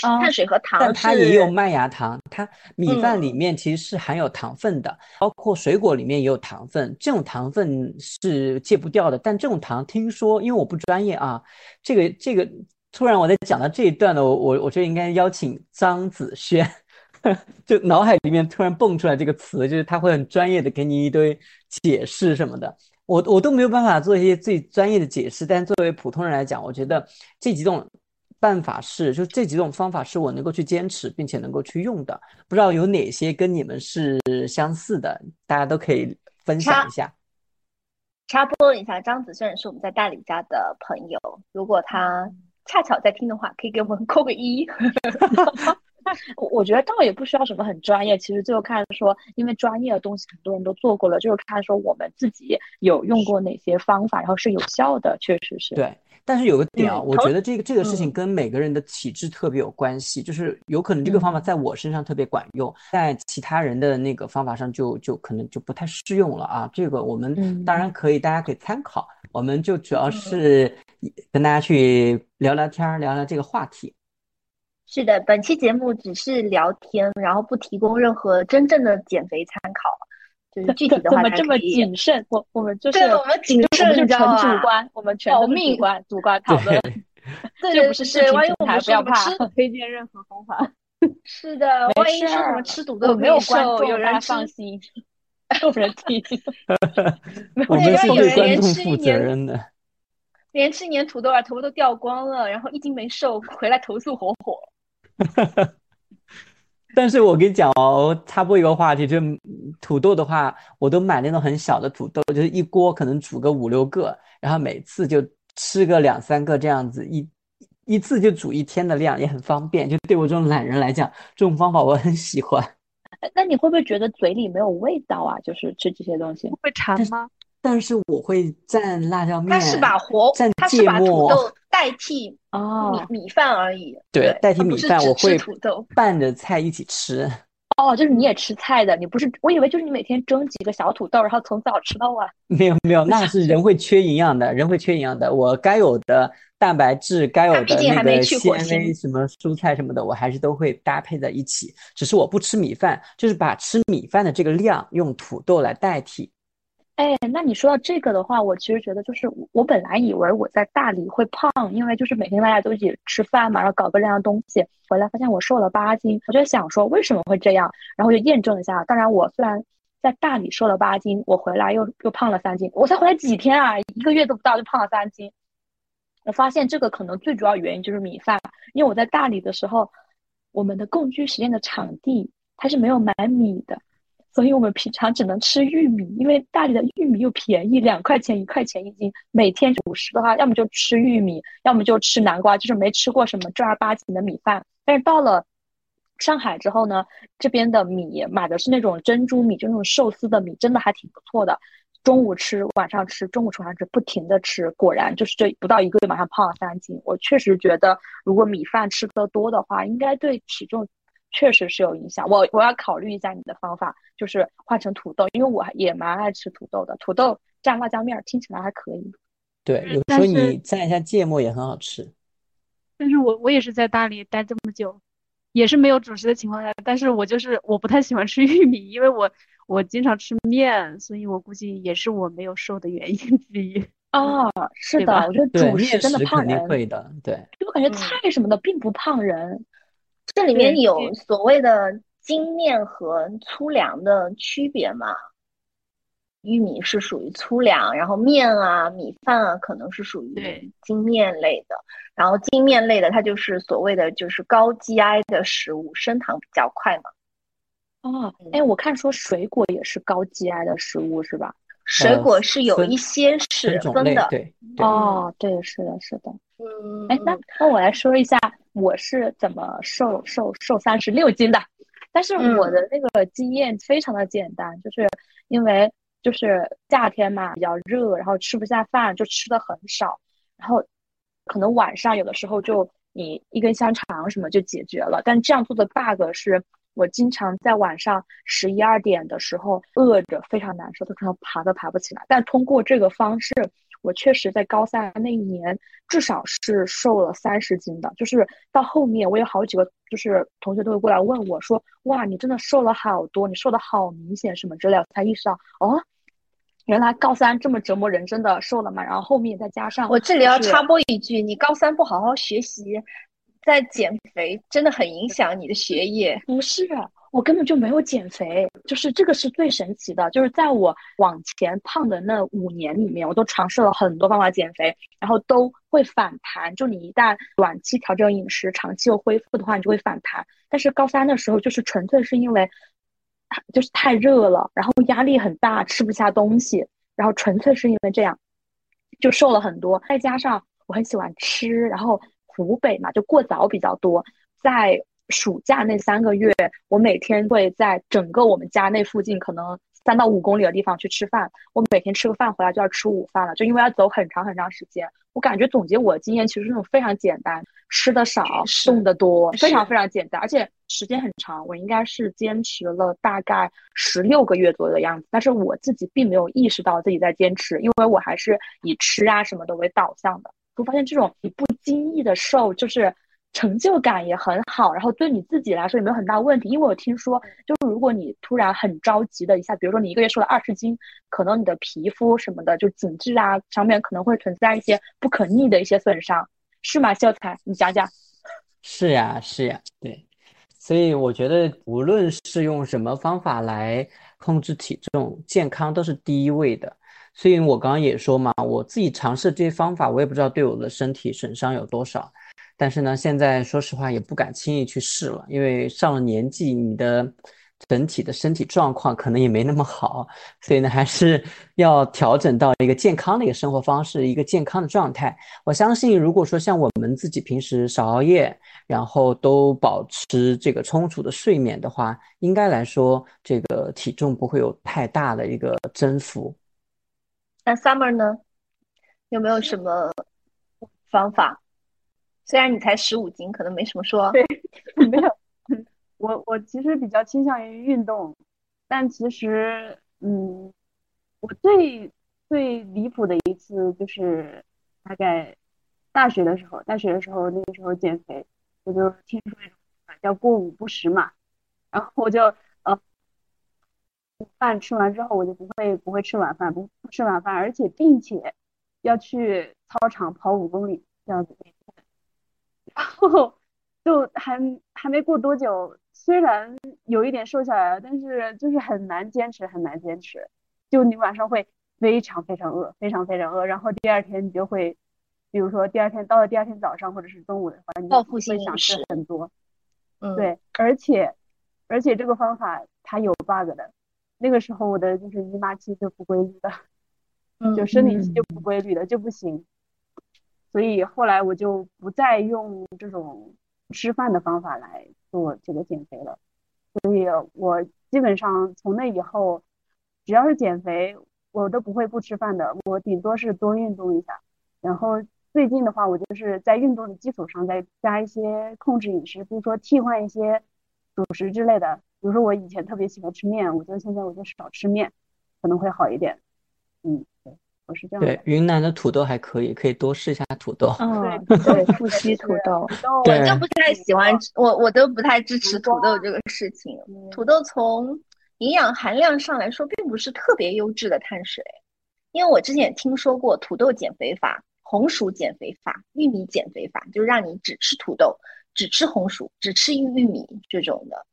碳水和糖，但它也有麦芽糖。它米饭里面其实是含有糖分的，包括水果里面也有糖分。这种糖分是戒不掉的。但这种糖，听说因为我不专业啊，这个这个突然我在讲到这一段呢，我我我觉得应该邀请张子轩，(laughs) 就脑海里面突然蹦出来这个词，就是他会很专业的给你一堆解释什么的。我我都没有办法做一些最专业的解释，但作为普通人来讲，我觉得这几种。办法是，就这几种方法是我能够去坚持并且能够去用的。不知道有哪些跟你们是相似的，大家都可以分享一下。插播一下，张子轩是我们在大理家的朋友，如果他恰巧在听的话，可以给我们扣个一。(laughs) 我我觉得倒也不需要什么很专业，其实最后看说，因为专业的东西很多人都做过了，就是看说我们自己有用过哪些方法，然后是有效的，确实是对。但是有个点啊，我觉得这个这个事情跟每个人的体质特别有关系，就是有可能这个方法在我身上特别管用，在其他人的那个方法上就就可能就不太适用了啊。这个我们当然可以，大家可以参考。我们就主要是跟大家去聊聊天，聊聊这个话题。是的，本期节目只是聊天，然后不提供任何真正的减肥参考。就是具体的 (laughs) 话，怎么这么谨慎？我我们就是对我们谨慎，就纯主观，我们全主观主 (laughs) 观讨论。(laughs) 这不是视频平台，不要怕，推荐任何方法。是的，万一说什么吃土豆没有观众，有人放心，没有人听。我们是对观众负责任的。连吃一年土豆啊，头发都掉光了，然后一斤没瘦，回来投诉火火。(laughs) 但是我跟你讲哦，插播一个话题，就土豆的话，我都买那种很小的土豆，就是一锅可能煮个五六个，然后每次就吃个两三个这样子，一一次就煮一天的量，也很方便。就对我这种懒人来讲，这种方法我很喜欢。那你会不会觉得嘴里没有味道啊？就是吃这些东西会馋吗？但是我会蘸辣椒面，它是把活，蘸芥末代替哦米米饭而已。对，代替米饭，我会土豆拌着菜一起吃。哦，就是你也吃菜的，你不是？我以为就是你每天蒸几个小土豆，然后从早吃到晚。(laughs) 没有没有，那是人会缺营养的，人会缺营养的。我该有的蛋白质，该有的那个纤维，什么蔬菜什么的，我还是都会搭配在一起。只是我不吃米饭，就是把吃米饭的这个量用土豆来代替。哎，那你说到这个的话，我其实觉得就是我本来以为我在大理会胖，因为就是每天大家都一起吃饭嘛，然后搞个这样东西，回来发现我瘦了八斤，我就想说为什么会这样，然后就验证一下。当然，我虽然在大理瘦了八斤，我回来又又胖了三斤，我才回来几天啊，一个月都不到就胖了三斤。我发现这个可能最主要原因就是米饭，因为我在大理的时候，我们的共居实验的场地它是没有买米的。所以我们平常只能吃玉米，因为大理的玉米又便宜，两块钱一块钱一斤。每天主食的话，要么就吃玉米，要么就吃南瓜，就是没吃过什么正儿八经的米饭。但是到了上海之后呢，这边的米买的是那种珍珠米，就那种寿司的米，真的还挺不错的。中午吃，晚上吃，中午吃，晚上吃，不停的吃，果然就是这不到一个月马上胖了三斤。我确实觉得，如果米饭吃的多的话，应该对体重。确实是有影响，我我要考虑一下你的方法，就是换成土豆，因为我也蛮爱吃土豆的，土豆蘸辣椒面听起来还可以。对，有时候你蘸一下芥末也很好吃。但是我我也是在大理待这么久，也是没有主食的情况下，但是我就是我不太喜欢吃 (laughs) 玉米，因为我我经常吃面，所以我估计也是我没有瘦的原因之一。(laughs) 哦，是的，我觉得主食真的胖人。会的，对。我感觉菜什么的并不胖人。这里面有所谓的精面和粗粮的区别吗？玉米是属于粗粮，然后面啊、米饭啊可能是属于精面类的。然后精面类的它就是所谓的就是高 GI 的食物，升糖比较快嘛。哦，哎，我看说水果也是高 GI 的食物是吧？水果是有一些是分的。对。哦，对，是的，是的。嗯。哎，那那我来说一下。我是怎么瘦瘦瘦三十六斤的？但是我的那个经验非常的简单，就是因为就是夏天嘛比较热，然后吃不下饭，就吃的很少，然后可能晚上有的时候就你一根香肠什么就解决了。但这样做的 bug 是我经常在晚上十一二点的时候饿着，非常难受，都可能爬都爬不起来。但通过这个方式。我确实在高三那一年，至少是瘦了三十斤的。就是到后面，我有好几个就是同学都会过来问我说：“哇，你真的瘦了好多，你瘦的好明显，什么之类的。”才意识到哦，原来高三这么折磨人，真的瘦了嘛。然后后面再加上我这里要插播一句：你高三不好好学习，在减肥，真的很影响你的学业。不是。我根本就没有减肥，就是这个是最神奇的。就是在我往前胖的那五年里面，我都尝试了很多方法减肥，然后都会反弹。就你一旦短期调整饮食，长期又恢复的话，你就会反弹。但是高三的时候，就是纯粹是因为，就是太热了，然后压力很大，吃不下东西，然后纯粹是因为这样，就瘦了很多。再加上我很喜欢吃，然后湖北嘛，就过早比较多，在。暑假那三个月，我每天会在整个我们家那附近可能三到五公里的地方去吃饭，我每天吃个饭回来就要吃午饭了，就因为要走很长很长时间。我感觉总结我的经验，其实那种非常简单，吃的少，动的多，非常非常简单，而且时间很长。我应该是坚持了大概十六个月左右的样子，但是我自己并没有意识到自己在坚持，因为我还是以吃啊什么的为导向的。我发现这种你不经意的瘦，就是成就感也很好，然后对你自己来说也没有很大问题。因为我听说，就是如果你突然很着急的一下，比如说你一个月瘦了二十斤，可能你的皮肤什么的，就紧致啊上面可能会存在一些不可逆的一些损伤，是吗？秀才，你讲讲。是呀，是呀，对。所以我觉得，无论是用什么方法来控制体重，健康都是第一位的。所以我刚刚也说嘛，我自己尝试这些方法，我也不知道对我的身体损伤有多少。但是呢，现在说实话也不敢轻易去试了，因为上了年纪，你的整体的身体状况可能也没那么好。所以呢，还是 (laughs) 要调整到一个健康的一个生活方式，一个健康的状态。我相信，如果说像我们自己平时少熬夜，然后都保持这个充足的睡眠的话，应该来说，这个体重不会有太大的一个增幅。那 Summer 呢？有没有什么方法？虽然你才十五斤，可能没什么说。对，没有。我我其实比较倾向于运动，但其实，嗯，我最最离谱的一次就是大概大学的时候，大学的时候那个时候减肥，我就听说一种叫过午不食嘛，然后我就呃。饭吃完之后，我就不会不会吃晚饭，不不吃晚饭，而且并且要去操场跑五公里这样子。就还还没过多久，虽然有一点瘦下来了，但是就是很难坚持，很难坚持。就你晚上会非常非常饿，非常非常饿，然后第二天你就会，比如说第二天到了第二天早上或者是中午的话，你就会想吃很多。嗯，对，而且而且这个方法它有 bug 的。那个时候我的就是姨妈期就不规律的，就生理期就不规律的就不行，所以后来我就不再用这种吃饭的方法来做这个减肥了，所以我基本上从那以后，只要是减肥，我都不会不吃饭的，我顶多是多运动一下，然后最近的话，我就是在运动的基础上再加一些控制饮食，比如说替换一些主食之类的。比如说我以前特别喜欢吃面，我觉得现在我就少吃面，可能会好一点。嗯，我是这样。对，云南的土豆还可以，可以多试一下土豆。嗯，对，富硒土豆。我就不太喜欢吃，我我都不太支持土豆这个事情。土豆从营养含量上来说，并不是特别优质的碳水。因为我之前也听说过土豆减肥法、红薯减肥法、玉米减肥法，就是让你只吃土豆、只吃红薯、只吃玉米这种的。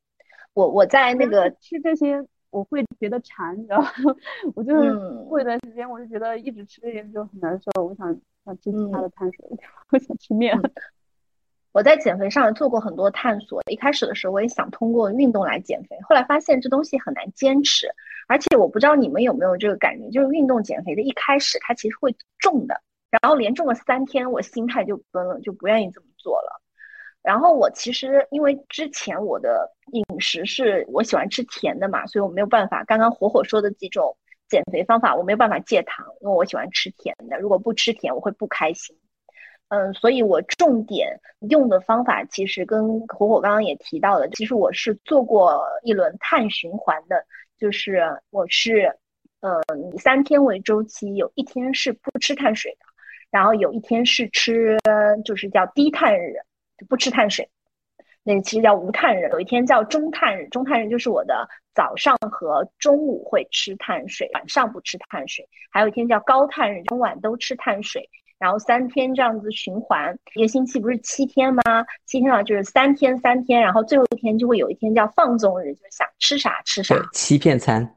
我我在那个吃这些，我会觉得馋，你知道吗？(laughs) 我就是过一段时间，我就觉得一直吃这些就很难受。我想想吃其他的碳水，(laughs) 我想吃面。我在减肥上做过很多探索，一开始的时候我也想通过运动来减肥，后来发现这东西很难坚持，而且我不知道你们有没有这个感觉，就是运动减肥的一开始它其实会重的，然后连重了三天，我心态就崩了，就不愿意这么做了。然后我其实因为之前我的饮食是我喜欢吃甜的嘛，所以我没有办法。刚刚火火说的几种减肥方法，我没有办法戒糖，因为我喜欢吃甜的。如果不吃甜，我会不开心。嗯，所以我重点用的方法其实跟火火刚刚也提到的，其实我是做过一轮碳循环的，就是我是呃以三天为周期，有一天是不吃碳水的，然后有一天是吃，就是叫低碳日。不吃碳水，那其实叫无碳日。有一天叫中碳日，中碳日就是我的早上和中午会吃碳水，晚上不吃碳水。还有一天叫高碳日，中晚都吃碳水。然后三天这样子循环，一个星期不是七天吗？七天啊，就是三天三天，然后最后一天就会有一天叫放纵日，就是想吃啥吃啥。欺骗餐。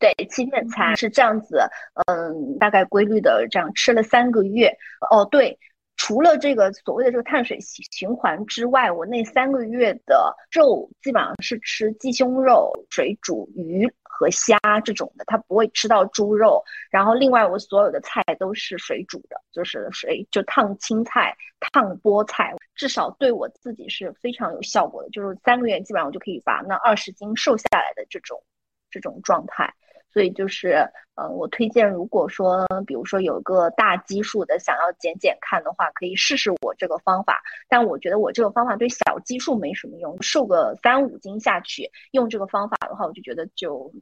对，欺骗餐是这样子，嗯，大概规律的这样吃了三个月。哦，对。除了这个所谓的这个碳水循环之外，我那三个月的肉基本上是吃鸡胸肉、水煮鱼和虾这种的，它不会吃到猪肉。然后另外我所有的菜都是水煮的，就是水就烫青菜、烫菠菜，至少对我自己是非常有效果的。就是三个月基本上我就可以把那二十斤瘦下来的这种这种状态。所以就是，嗯，我推荐，如果说，比如说有个大基数的想要减减看的话，可以试试我这个方法。但我觉得我这个方法对小基数没什么用，瘦个三五斤下去用这个方法的话，我就觉得就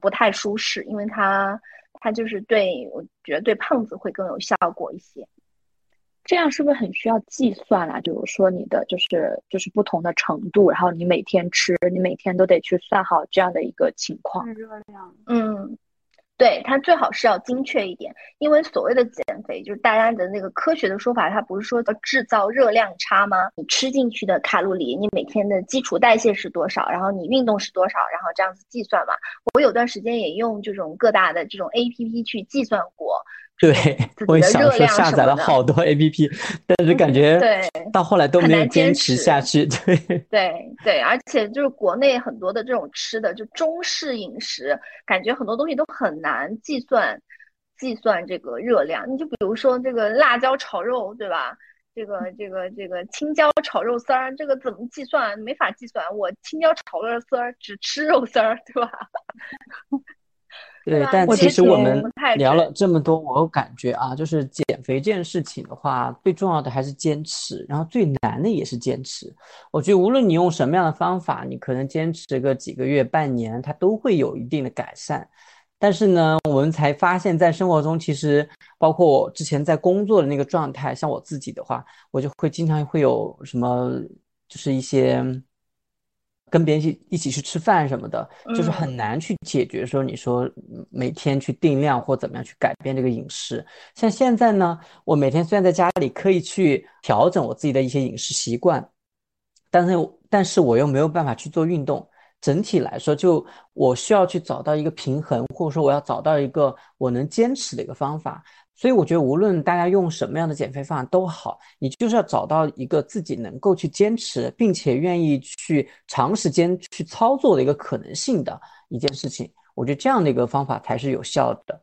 不太舒适，因为它它就是对我觉得对胖子会更有效果一些。这样是不是很需要计算啊？比如说你的就是就是不同的程度，然后你每天吃，你每天都得去算好这样的一个情况。热量，嗯，对，它最好是要精确一点，因为所谓的减肥就是大家的那个科学的说法，它不是说要制造热量差吗？你吃进去的卡路里，你每天的基础代谢是多少，然后你运动是多少，然后这样子计算嘛。我有段时间也用这种各大的这种 A P P 去计算过。对，(laughs) 我也想说下载了好多 A P P，但是感觉 (laughs) 到后来都没有坚持下去。对对对，而且就是国内很多的这种吃的就中式饮食，感觉很多东西都很难计算计算这个热量。你就比如说这个辣椒炒肉，对吧？这个这个这个青椒炒肉丝儿，这个怎么计算？没法计算。我青椒炒肉丝儿只吃肉丝儿，对吧？对，但其实我们聊了这么多，我感觉啊，就是减肥这件事情的话，最重要的还是坚持，然后最难的也是坚持。我觉得无论你用什么样的方法，你可能坚持个几个月、半年，它都会有一定的改善。但是呢，我们才发现，在生活中，其实包括我之前在工作的那个状态，像我自己的话，我就会经常会有什么，就是一些。跟别人一一起去吃饭什么的，就是很难去解决。说你说每天去定量或怎么样去改变这个饮食。像现在呢，我每天虽然在家里可以去调整我自己的一些饮食习惯，但是但是我又没有办法去做运动。整体来说，就我需要去找到一个平衡，或者说我要找到一个我能坚持的一个方法。所以我觉得，无论大家用什么样的减肥方法都好，你就是要找到一个自己能够去坚持，并且愿意去长时间去操作的一个可能性的一件事情。我觉得这样的一个方法才是有效的。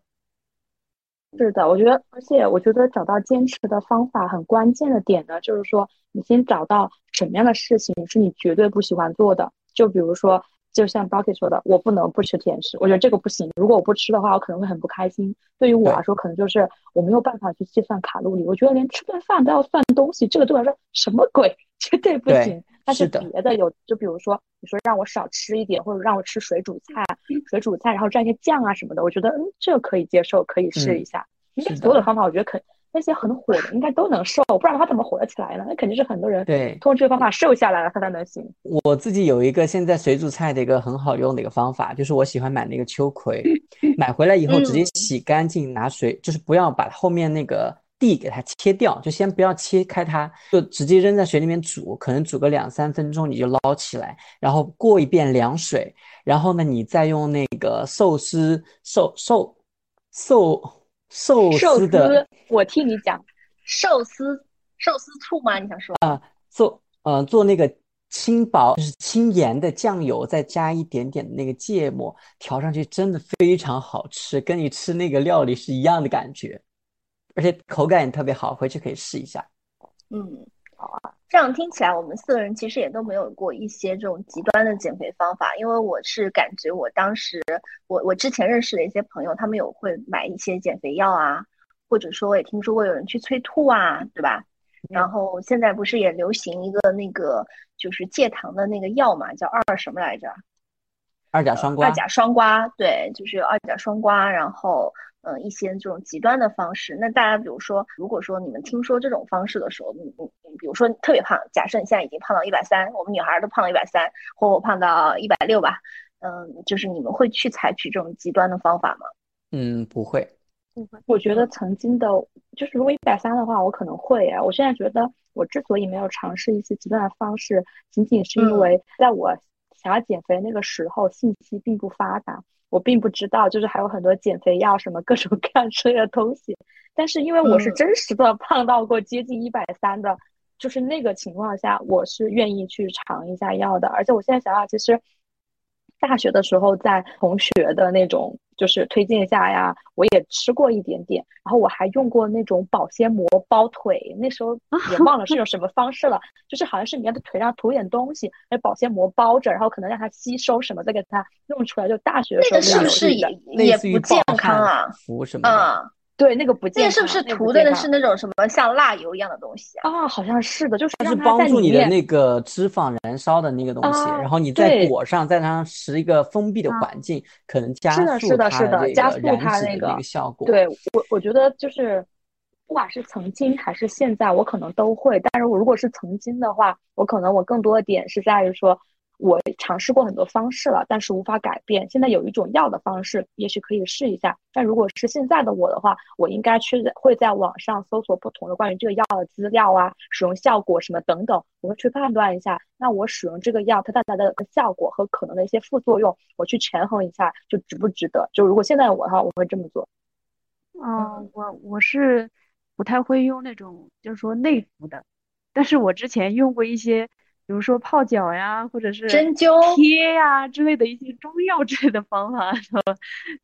是的，我觉得，而且我觉得找到坚持的方法很关键的点呢，就是说你先找到什么样的事情是你绝对不喜欢做的，就比如说。就像 Doki 说的，我不能不吃甜食，我觉得这个不行。如果我不吃的话，我可能会很不开心。对于我来说，可能就是我没有办法去计算卡路里。我觉得连吃顿饭都要算东西，这个对我来说什么鬼？(laughs) 绝对不行。但是别的有，就比如说你说让我少吃一点，或者让我吃水煮菜，水煮菜然后蘸一些酱啊什么的，我觉得嗯，这个可以接受，可以试一下。所有的方法，我觉得可。那些很火的应该都能瘦，不然的话怎么火得起来呢？那肯定是很多人对通过这个方法瘦下来了，他才能行。我自己有一个现在水煮菜的一个很好用的一个方法，就是我喜欢买那个秋葵，(laughs) 买回来以后直接洗干净，拿水就是不要把后面那个蒂给它切掉，就先不要切开它，就直接扔在水里面煮，可能煮个两三分钟你就捞起来，然后过一遍凉水，然后呢你再用那个寿司寿寿寿。寿司的，我替你讲，寿司寿司醋吗？你想说啊？做呃做那个轻薄就是轻盐的酱油，再加一点点的那个芥末，调上去真的非常好吃，跟你吃那个料理是一样的感觉，而且口感也特别好，回去可以试一下。嗯，好啊。这样听起来，我们四个人其实也都没有过一些这种极端的减肥方法。因为我是感觉，我当时我我之前认识的一些朋友，他们有会买一些减肥药啊，或者说我也听说过有人去催吐啊，对吧？然后现在不是也流行一个那个就是戒糖的那个药嘛，叫二什么来着？二甲双胍。二甲双胍，对，就是二甲双胍，然后。嗯，一些这种极端的方式，那大家比如说，如果说你们听说这种方式的时候，你你你，比如说特别胖，假设你现在已经胖到一百三，我们女孩都胖到一百三，或我胖到一百六吧，嗯，就是你们会去采取这种极端的方法吗？嗯，不会，不会。我觉得曾经的，就是如果一百三的话，我可能会。我现在觉得，我之所以没有尝试一些极端的方式，仅仅是因为在我想要减肥那个时候，信息并不发达。我并不知道，就是还有很多减肥药，什么各种各样之类的东西。但是因为我是真实的胖到过接近一百三的，就是那个情况下，我是愿意去尝一下药的。而且我现在想想，其实大学的时候在同学的那种就是推荐一下呀。我也吃过一点点，然后我还用过那种保鲜膜包腿，那时候也忘了是 (laughs) 用什么方式了，就是好像是你在腿上涂点东西，那保鲜膜包着，然后可能让它吸收什么，再给它弄出来。就大学的时候那个是不是也也不健康啊？服什么的？对，那个不健康。那是不是涂的是那种什么像蜡油一样的东西啊？啊，好像是的，就是它是帮助你的那个脂肪燃烧的那个东西，然后你再裹上，再让它是一个封闭的环境，可能加速它是的，是的，加速它那个效果。对我，我觉得就是不管是曾经还是现在，我可能都会。但是我如果是曾经的话，我可能我更多的点是在于说。我尝试过很多方式了，但是无法改变。现在有一种药的方式，也许可以试一下。但如果是现在的我的话，我应该去会在网上搜索不同的关于这个药的资料啊，使用效果什么等等，我会去判断一下。那我使用这个药，它带来的效果和可能的一些副作用，我去权衡一下，就值不值得。就如果现在我的话，我会这么做。嗯，我我是不太会用那种就是说内服的，但是我之前用过一些。比如说泡脚呀，或者是针灸贴呀之类的一些中药之类的方法，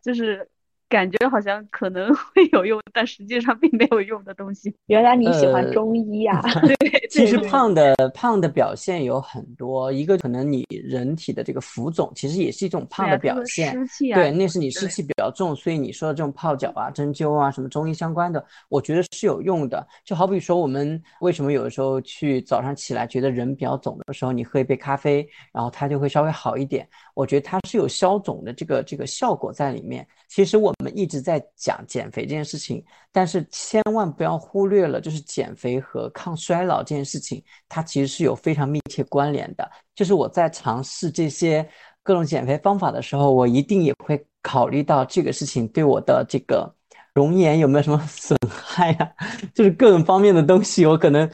就是。感觉好像可能 (laughs) 会有用，但实际上并没有用的东西。原来你喜欢中医呀？(laughs) 对，其实胖的胖的表现有很多，一个可能你人体的这个浮肿，其实也是一种胖的表现。湿气啊。对，那是你湿气比较重，所以你说的这种泡脚啊、针灸啊，什么中医相关的，我觉得是有用的。就好比说，我们为什么有的时候去早上起来觉得人比较肿的时候，你喝一杯咖啡，然后它就会稍微好一点。我觉得它是有消肿的这个这个效果在里面。其实我。我们一直在讲减肥这件事情，但是千万不要忽略了，就是减肥和抗衰老这件事情，它其实是有非常密切关联的。就是我在尝试这些各种减肥方法的时候，我一定也会考虑到这个事情对我的这个容颜有没有什么 (laughs) 损害呀？就是各种方面的东西，我可能。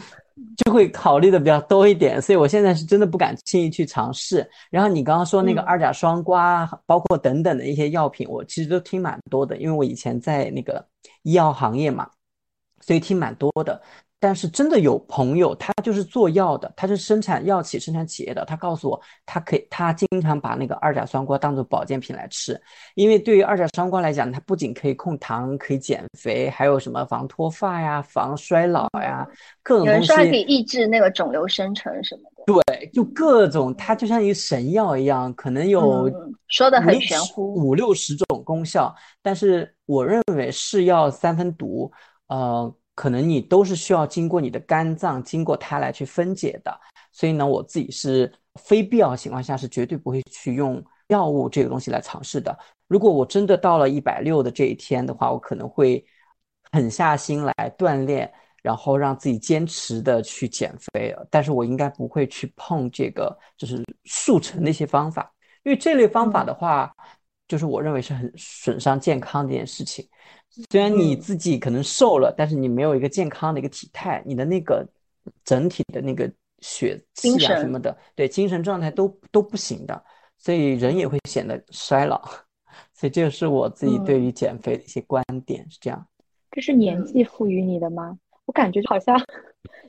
就会考虑的比较多一点，所以我现在是真的不敢轻易去尝试。然后你刚刚说那个二甲双胍，包括等等的一些药品，我其实都听蛮多的，因为我以前在那个医药行业嘛，所以听蛮多的。但是真的有朋友，他就是做药的，他是生产药企、生产企业的。他告诉我，他可以，他经常把那个二甲双胍当做保健品来吃，因为对于二甲双胍来讲，它不仅可以控糖、可以减肥，还有什么防脱发呀、防衰老呀，各种东西。有人说可以抑制那个肿瘤生成什么的。对，就各种，它就像一个神药一样，可能有说的很玄乎，五六十种功效。但是我认为是药三分毒，呃。可能你都是需要经过你的肝脏，经过它来去分解的，所以呢，我自己是非必要情况下是绝对不会去用药物这个东西来尝试的。如果我真的到了一百六的这一天的话，我可能会狠下心来锻炼，然后让自己坚持的去减肥。但是我应该不会去碰这个就是速成的一些方法，因为这类方法的话，就是我认为是很损伤健康的一件事情。虽然你自己可能瘦了，但是你没有一个健康的一个体态，你的那个整体的那个血气啊什么的，对精神状态都都不行的，所以人也会显得衰老。(laughs) 所以这个是我自己对于减肥的一些观点，是这样。这是年纪赋予你的吗？我感觉好像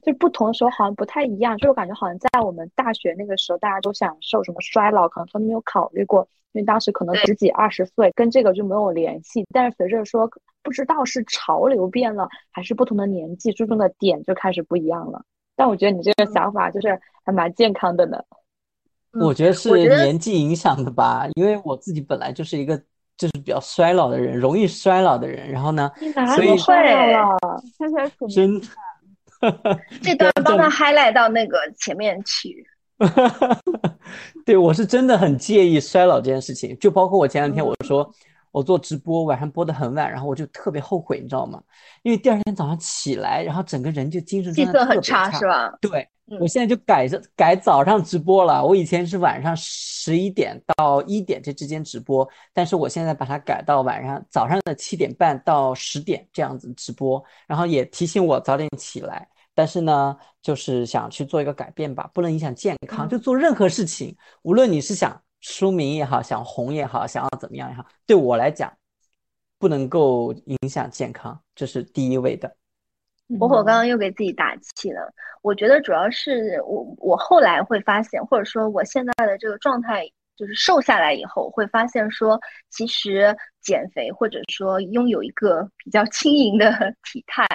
就不同的时候好像不太一样，就我感觉好像在我们大学那个时候，大家都享受什么衰老，可能都没有考虑过。因为当时可能十几二十岁，跟这个就没有联系。但是随着说，不知道是潮流变了，还是不同的年纪注重的点就开始不一样了。但我觉得你这个想法就是还蛮健康的呢。我觉得是年纪影响的吧，因为我自己本来就是一个就是比较衰老的人，容易衰老的人。然后呢，所以会了，看起来可真。(laughs) (laughs) 这段帮他 highlight 到那个前面去。(laughs) 对，我是真的很介意衰老这件事情。就包括我前两天我说我做直播，晚上播的很晚，然后我就特别后悔，你知道吗？因为第二天早上起来，然后整个人就精神状态很差，是吧？对，我现在就改着改早上直播了。我以前是晚上十一点到一点这之间直播，但是我现在把它改到晚上早上的七点半到十点这样子直播，然后也提醒我早点起来。但是呢，就是想去做一个改变吧，不能影响健康。就做任何事情，无论你是想出名也好，想红也好，想要怎么样也好，对我来讲，不能够影响健康，这是第一位的。火火刚刚又给自己打气了。我觉得主要是我我后来会发现，或者说我现在的这个状态。就是瘦下来以后，会发现说，其实减肥或者说拥有一个比较轻盈的 (laughs) 体态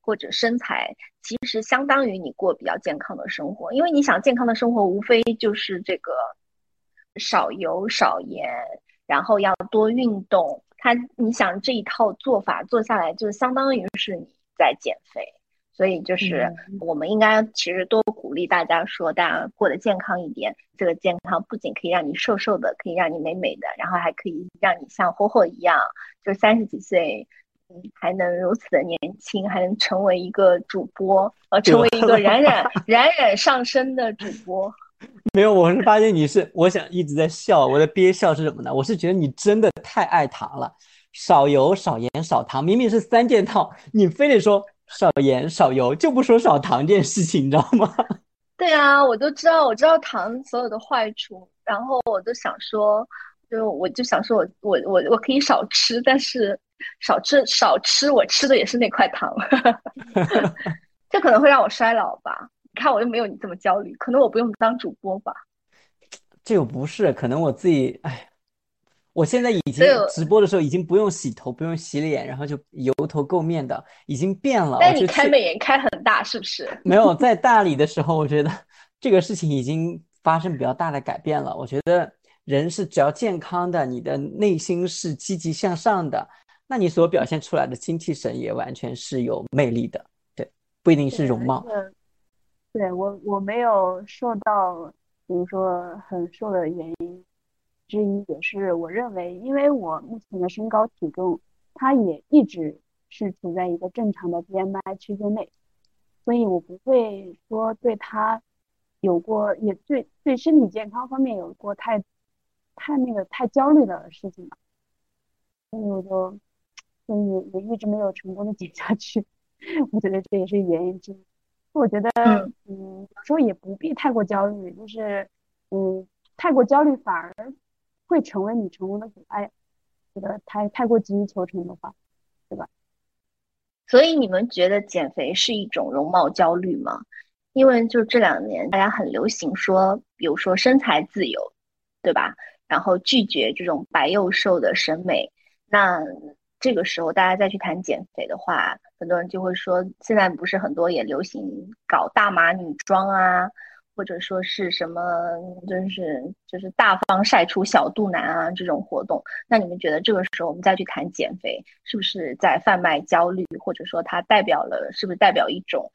或者身材，其实相当于你过比较健康的生活。因为你想健康的生活，无非就是这个少油少盐，然后要多运动。他，你想这一套做法做下来，就相当于是你在减肥。所以就是我们应该其实多鼓励大家说，大家过得健康一点。这个健康不仅可以让你瘦瘦的，可以让你美美的，然后还可以让你像火火一样，就三十几岁，嗯，还能如此的年轻，还能成为一个主播，呃，成为一个冉冉冉冉上升的主播。(laughs) 没有，我是发现你是，我想一直在笑，我在憋笑是什么呢？我是觉得你真的太爱糖了，少油、少盐、少糖，明明是三件套，你非得说。少盐少油就不说少糖这件事情，你知道吗？(laughs) 对啊，我都知道，我知道糖所有的坏处，然后我都想说，就我就想说我我我我可以少吃，但是少吃少吃，我吃的也是那块糖，(laughs) 这可能会让我衰老吧？你看我又没有你这么焦虑，可能我不用当主播吧？这又不是，可能我自己哎。我现在已经直播的时候已经不用洗头，不用洗脸，然后就油头垢面的，已经变了。但你开美颜开很大，是不是？(laughs) 没有在大理的时候，我觉得这个事情已经发生比较大的改变了。我觉得人是只要健康的，你的内心是积极向上的，那你所表现出来的精气神也完全是有魅力的。对，不一定是容貌。对我，我没有受到，比如说很瘦的原因。之一也是我认为，因为我目前的身高体重，它也一直是处在一个正常的 BMI 区间内，所以我不会说对它有过，也对对身体健康方面有过太太那个太焦虑的事情吧，所以我就所以也一直没有成功的减下去，(laughs) 我觉得这也是原因之一。我觉得嗯，有时候也不必太过焦虑，就是嗯，太过焦虑反而。会成为你成功的阻碍，觉得太太过急于求成的话，对吧？所以你们觉得减肥是一种容貌焦虑吗？因为就这两年大家很流行说，比如说身材自由，对吧？然后拒绝这种白幼瘦的审美。那这个时候大家再去谈减肥的话，很多人就会说，现在不是很多也流行搞大码女装啊。或者说是什么，就是就是大方晒出小肚腩啊这种活动，那你们觉得这个时候我们再去谈减肥，是不是在贩卖焦虑，或者说它代表了，是不是代表一种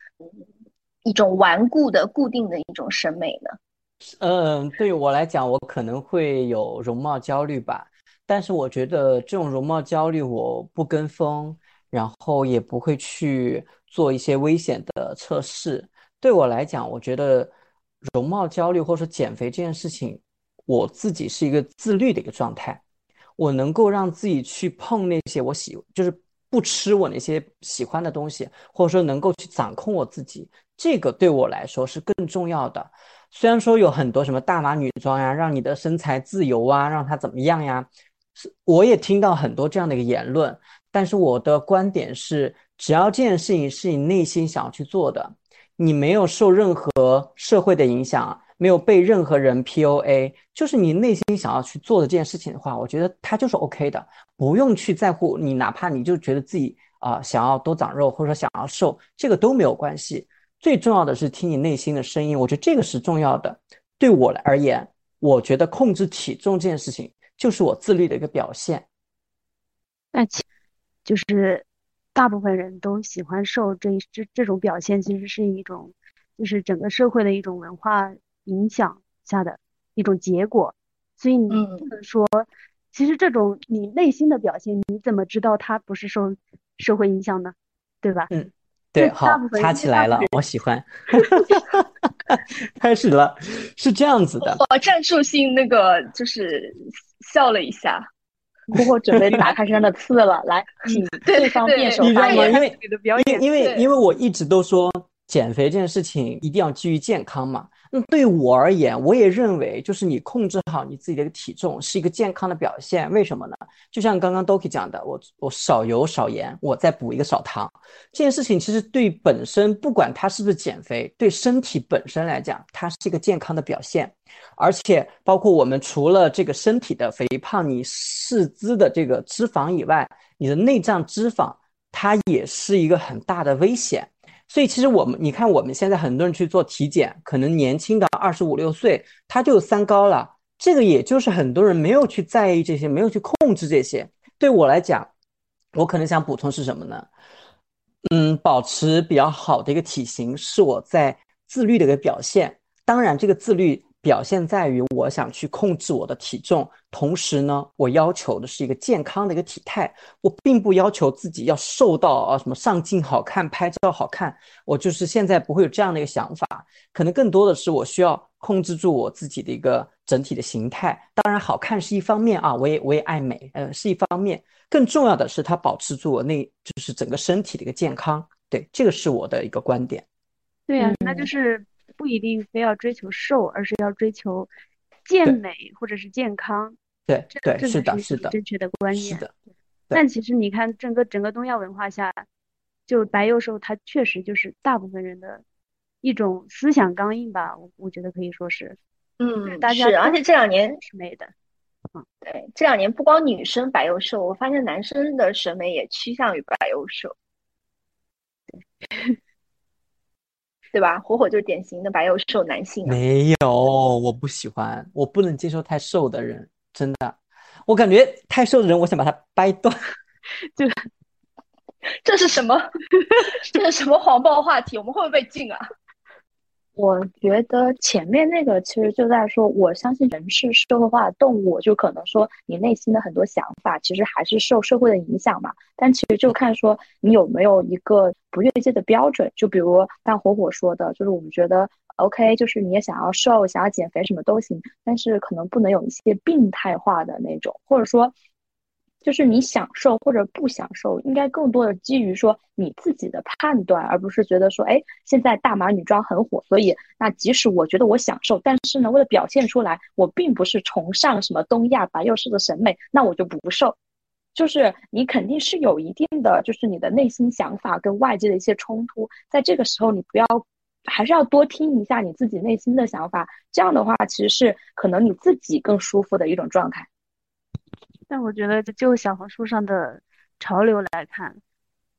一种顽固的固定的一种审美呢？嗯，对于我来讲，我可能会有容貌焦虑吧，但是我觉得这种容貌焦虑我不跟风，然后也不会去做一些危险的测试。对我来讲，我觉得。容貌焦虑或者说减肥这件事情，我自己是一个自律的一个状态，我能够让自己去碰那些我喜，就是不吃我那些喜欢的东西，或者说能够去掌控我自己，这个对我来说是更重要的。虽然说有很多什么大码女装呀，让你的身材自由啊，让它怎么样呀，我也听到很多这样的一个言论，但是我的观点是，只要这件事情是你内心想要去做的。你没有受任何社会的影响，没有被任何人 POA，就是你内心想要去做的这件事情的话，我觉得它就是 OK 的，不用去在乎你，哪怕你就觉得自己啊想要多长肉，或者说想要瘦，这个都没有关系。最重要的是听你内心的声音，我觉得这个是重要的。对我而言，我觉得控制体重这件事情就是我自律的一个表现。那其就是。大部分人都喜欢瘦，这这这种表现其实是一种，就是整个社会的一种文化影响下的一种结果。所以你不能说，其实这种你内心的表现，你怎么知道它不是受社会影响呢？对吧？嗯，对，好，插起来了，我喜欢。(laughs) (laughs) 开始了，是这样子的。我战术性那个就是笑了一下。不过准备打开身上的刺了，(laughs) 来，请对方辩手发言。因为因为因为因为我一直都说减肥这件事情一定要基于健康嘛。那对我而言，我也认为，就是你控制好你自己的一个体重是一个健康的表现。为什么呢？就像刚刚 Doki 讲的，我我少油少盐，我再补一个少糖，这件事情其实对本身不管它是不是减肥，对身体本身来讲，它是一个健康的表现。而且包括我们除了这个身体的肥胖，你四肢的这个脂肪以外，你的内脏脂肪它也是一个很大的危险。所以其实我们，你看我们现在很多人去做体检，可能年轻的二十五六岁他就三高了。这个也就是很多人没有去在意这些，没有去控制这些。对我来讲，我可能想补充是什么呢？嗯，保持比较好的一个体型是我在自律的一个表现。当然，这个自律。表现在于我想去控制我的体重，同时呢，我要求的是一个健康的一个体态。我并不要求自己要瘦到啊什么上镜好看、拍照好看。我就是现在不会有这样的一个想法，可能更多的是我需要控制住我自己的一个整体的形态。当然，好看是一方面啊，我也我也爱美，呃，是一方面。更重要的是，它保持住我那就是整个身体的一个健康。对，这个是我的一个观点。对呀，那就是。不一定非要追求瘦，而是要追求健美或者是健康。对对，是的，是的，正确的观念。是的。但其实你看，整个整个东亚文化下，就白幼瘦，它确实就是大部分人的一种思想刚硬吧。我我觉得可以说是，嗯，是。而且这两年是美的，嗯，对，这两年不光女生白幼瘦，我发现男生的审美也趋向于白幼瘦。对。对吧？火火就是典型的白又瘦男性。没有，我不喜欢，我不能接受太瘦的人，真的，我感觉太瘦的人，我想把他掰断。(laughs) 就这是什么？(laughs) 这是什么黄暴话题？我们会不会被禁啊？我觉得前面那个其实就在说，我相信人是社会化的动物，就可能说你内心的很多想法其实还是受社会的影响嘛。但其实就看说你有没有一个不越界的标准。就比如像火火说的，就是我们觉得 OK，就是你也想要瘦、想要减肥什么都行，但是可能不能有一些病态化的那种，或者说。就是你享受或者不享受，应该更多的基于说你自己的判断，而不是觉得说，哎，现在大码女装很火，所以那即使我觉得我享受，但是呢，为了表现出来，我并不是崇尚什么东亚白幼瘦的审美，那我就不瘦。就是你肯定是有一定的，就是你的内心想法跟外界的一些冲突，在这个时候你不要，还是要多听一下你自己内心的想法，这样的话其实是可能你自己更舒服的一种状态。但我觉得，就小红书上的潮流来看，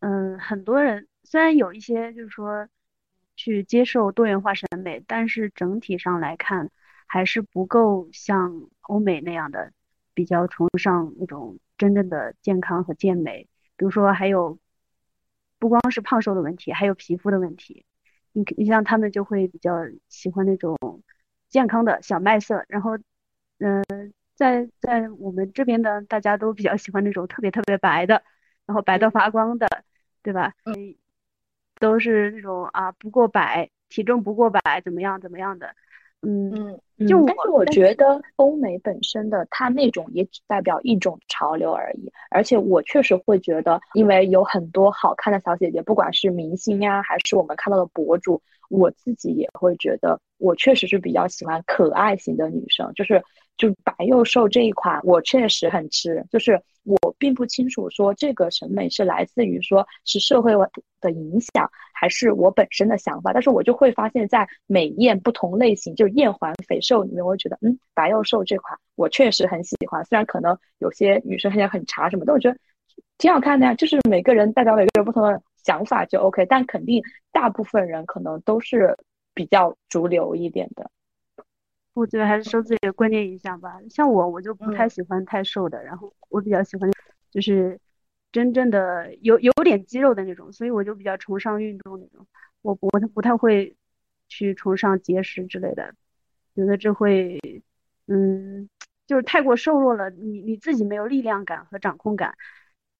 嗯，很多人虽然有一些就是说去接受多元化审美，但是整体上来看，还是不够像欧美那样的比较崇尚那种真正的健康和健美。比如说，还有不光是胖瘦的问题，还有皮肤的问题。你你像他们就会比较喜欢那种健康的小麦色，然后，嗯。在在我们这边的，大家都比较喜欢那种特别特别白的，然后白到发光的，对吧？嗯，都是那种啊不过百，体重不过百，怎么样怎么样的。嗯，就但是我觉得欧美本身的它那种也只代表一种潮流而已，而且我确实会觉得，因为有很多好看的小姐姐，不管是明星呀，还是我们看到的博主，我自己也会觉得，我确实是比较喜欢可爱型的女生，就是。就白幼瘦这一款，我确实很吃。就是我并不清楚说这个审美是来自于说是社会的影响，还是我本身的想法。但是我就会发现，在美艳不同类型，就艳环肥瘦里面，我觉得，嗯，白幼瘦这款我确实很喜欢。虽然可能有些女生看起来很茶什么，但我觉得挺好看的呀。就是每个人代表每个人不同的想法就 OK，但肯定大部分人可能都是比较主流一点的。我觉得还是受自己的观念影响吧。像我，我就不太喜欢太瘦的，然后我比较喜欢就是真正的有有点肌肉的那种，所以我就比较崇尚运动那种。我不不太会去崇尚节食之类的，觉得这会嗯，就是太过瘦弱了，你你自己没有力量感和掌控感，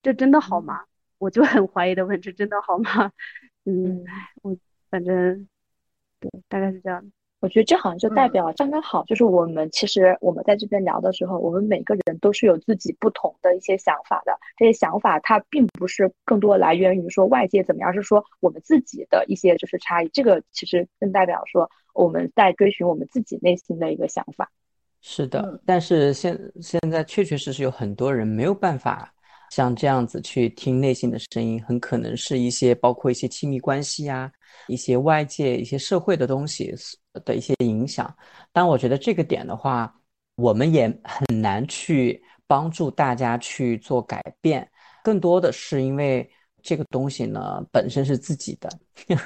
这真的好吗？(laughs) 我就很怀疑的问，这真的好吗？(laughs) 嗯，我反正对，大概是这样。我觉得这好像就代表刚刚好，就是我们其实我们在这边聊的时候，我们每个人都是有自己不同的一些想法的。这些想法它并不是更多来源于说外界怎么样，是说我们自己的一些就是差异。这个其实更代表说我们在追寻我们自己内心的一个想法。是的，但是现现在确确实实有很多人没有办法像这样子去听内心的声音，很可能是一些包括一些亲密关系啊。一些外界、一些社会的东西的一些影响，但我觉得这个点的话，我们也很难去帮助大家去做改变，更多的是因为这个东西呢本身是自己的，(laughs)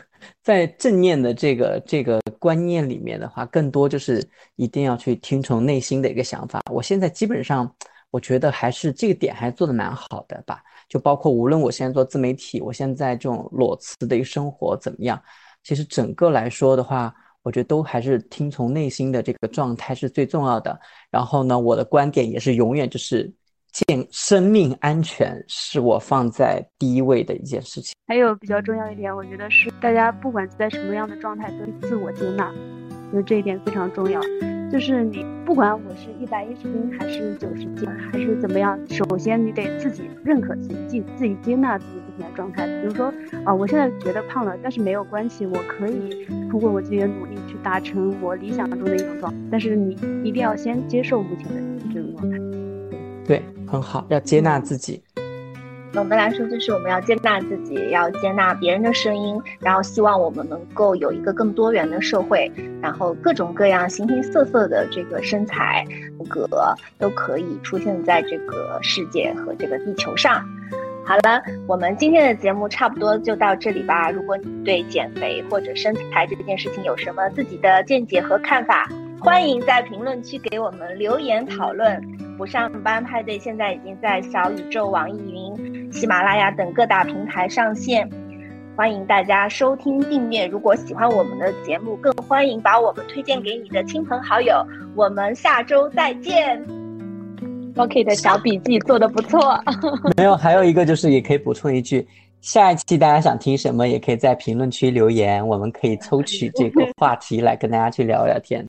在正念的这个这个观念里面的话，更多就是一定要去听从内心的一个想法。我现在基本上，我觉得还是这个点还做的蛮好的吧。就包括无论我现在做自媒体，我现在这种裸辞的一个生活怎么样，其实整个来说的话，我觉得都还是听从内心的这个状态是最重要的。然后呢，我的观点也是永远就是健生命安全是我放在第一位的一件事情。还有比较重要一点，我觉得是大家不管在什么样的状态，都自我接纳，因为这一点非常重要。就是你不管我是一百一十斤还是九十斤还是怎么样，首先你得自己认可自己，自己接纳自己目前的状态。比如说啊，我现在觉得胖了，但是没有关系，我可以通过我自己的努力去达成我理想中的一种状态。但是你一定要先接受目前的这种状态。对，很好，要接纳自己。总的来说，就是我们要接纳自己，要接纳别人的声音，然后希望我们能够有一个更多元的社会，然后各种各样、形形色色的这个身材、骨骼都可以出现在这个世界和这个地球上。好了，我们今天的节目差不多就到这里吧。如果你对减肥或者身材这件事情有什么自己的见解和看法，欢迎在评论区给我们留言讨论。不上班派对现在已经在小宇宙、网易云、喜马拉雅等各大平台上线，欢迎大家收听订阅。如果喜欢我们的节目，更欢迎把我们推荐给你的亲朋好友。我们下周再见。OK 的小笔记做的不错。(laughs) 没有，还有一个就是也可以补充一句，下一期大家想听什么，也可以在评论区留言，我们可以抽取这个话题来跟大家去聊聊天。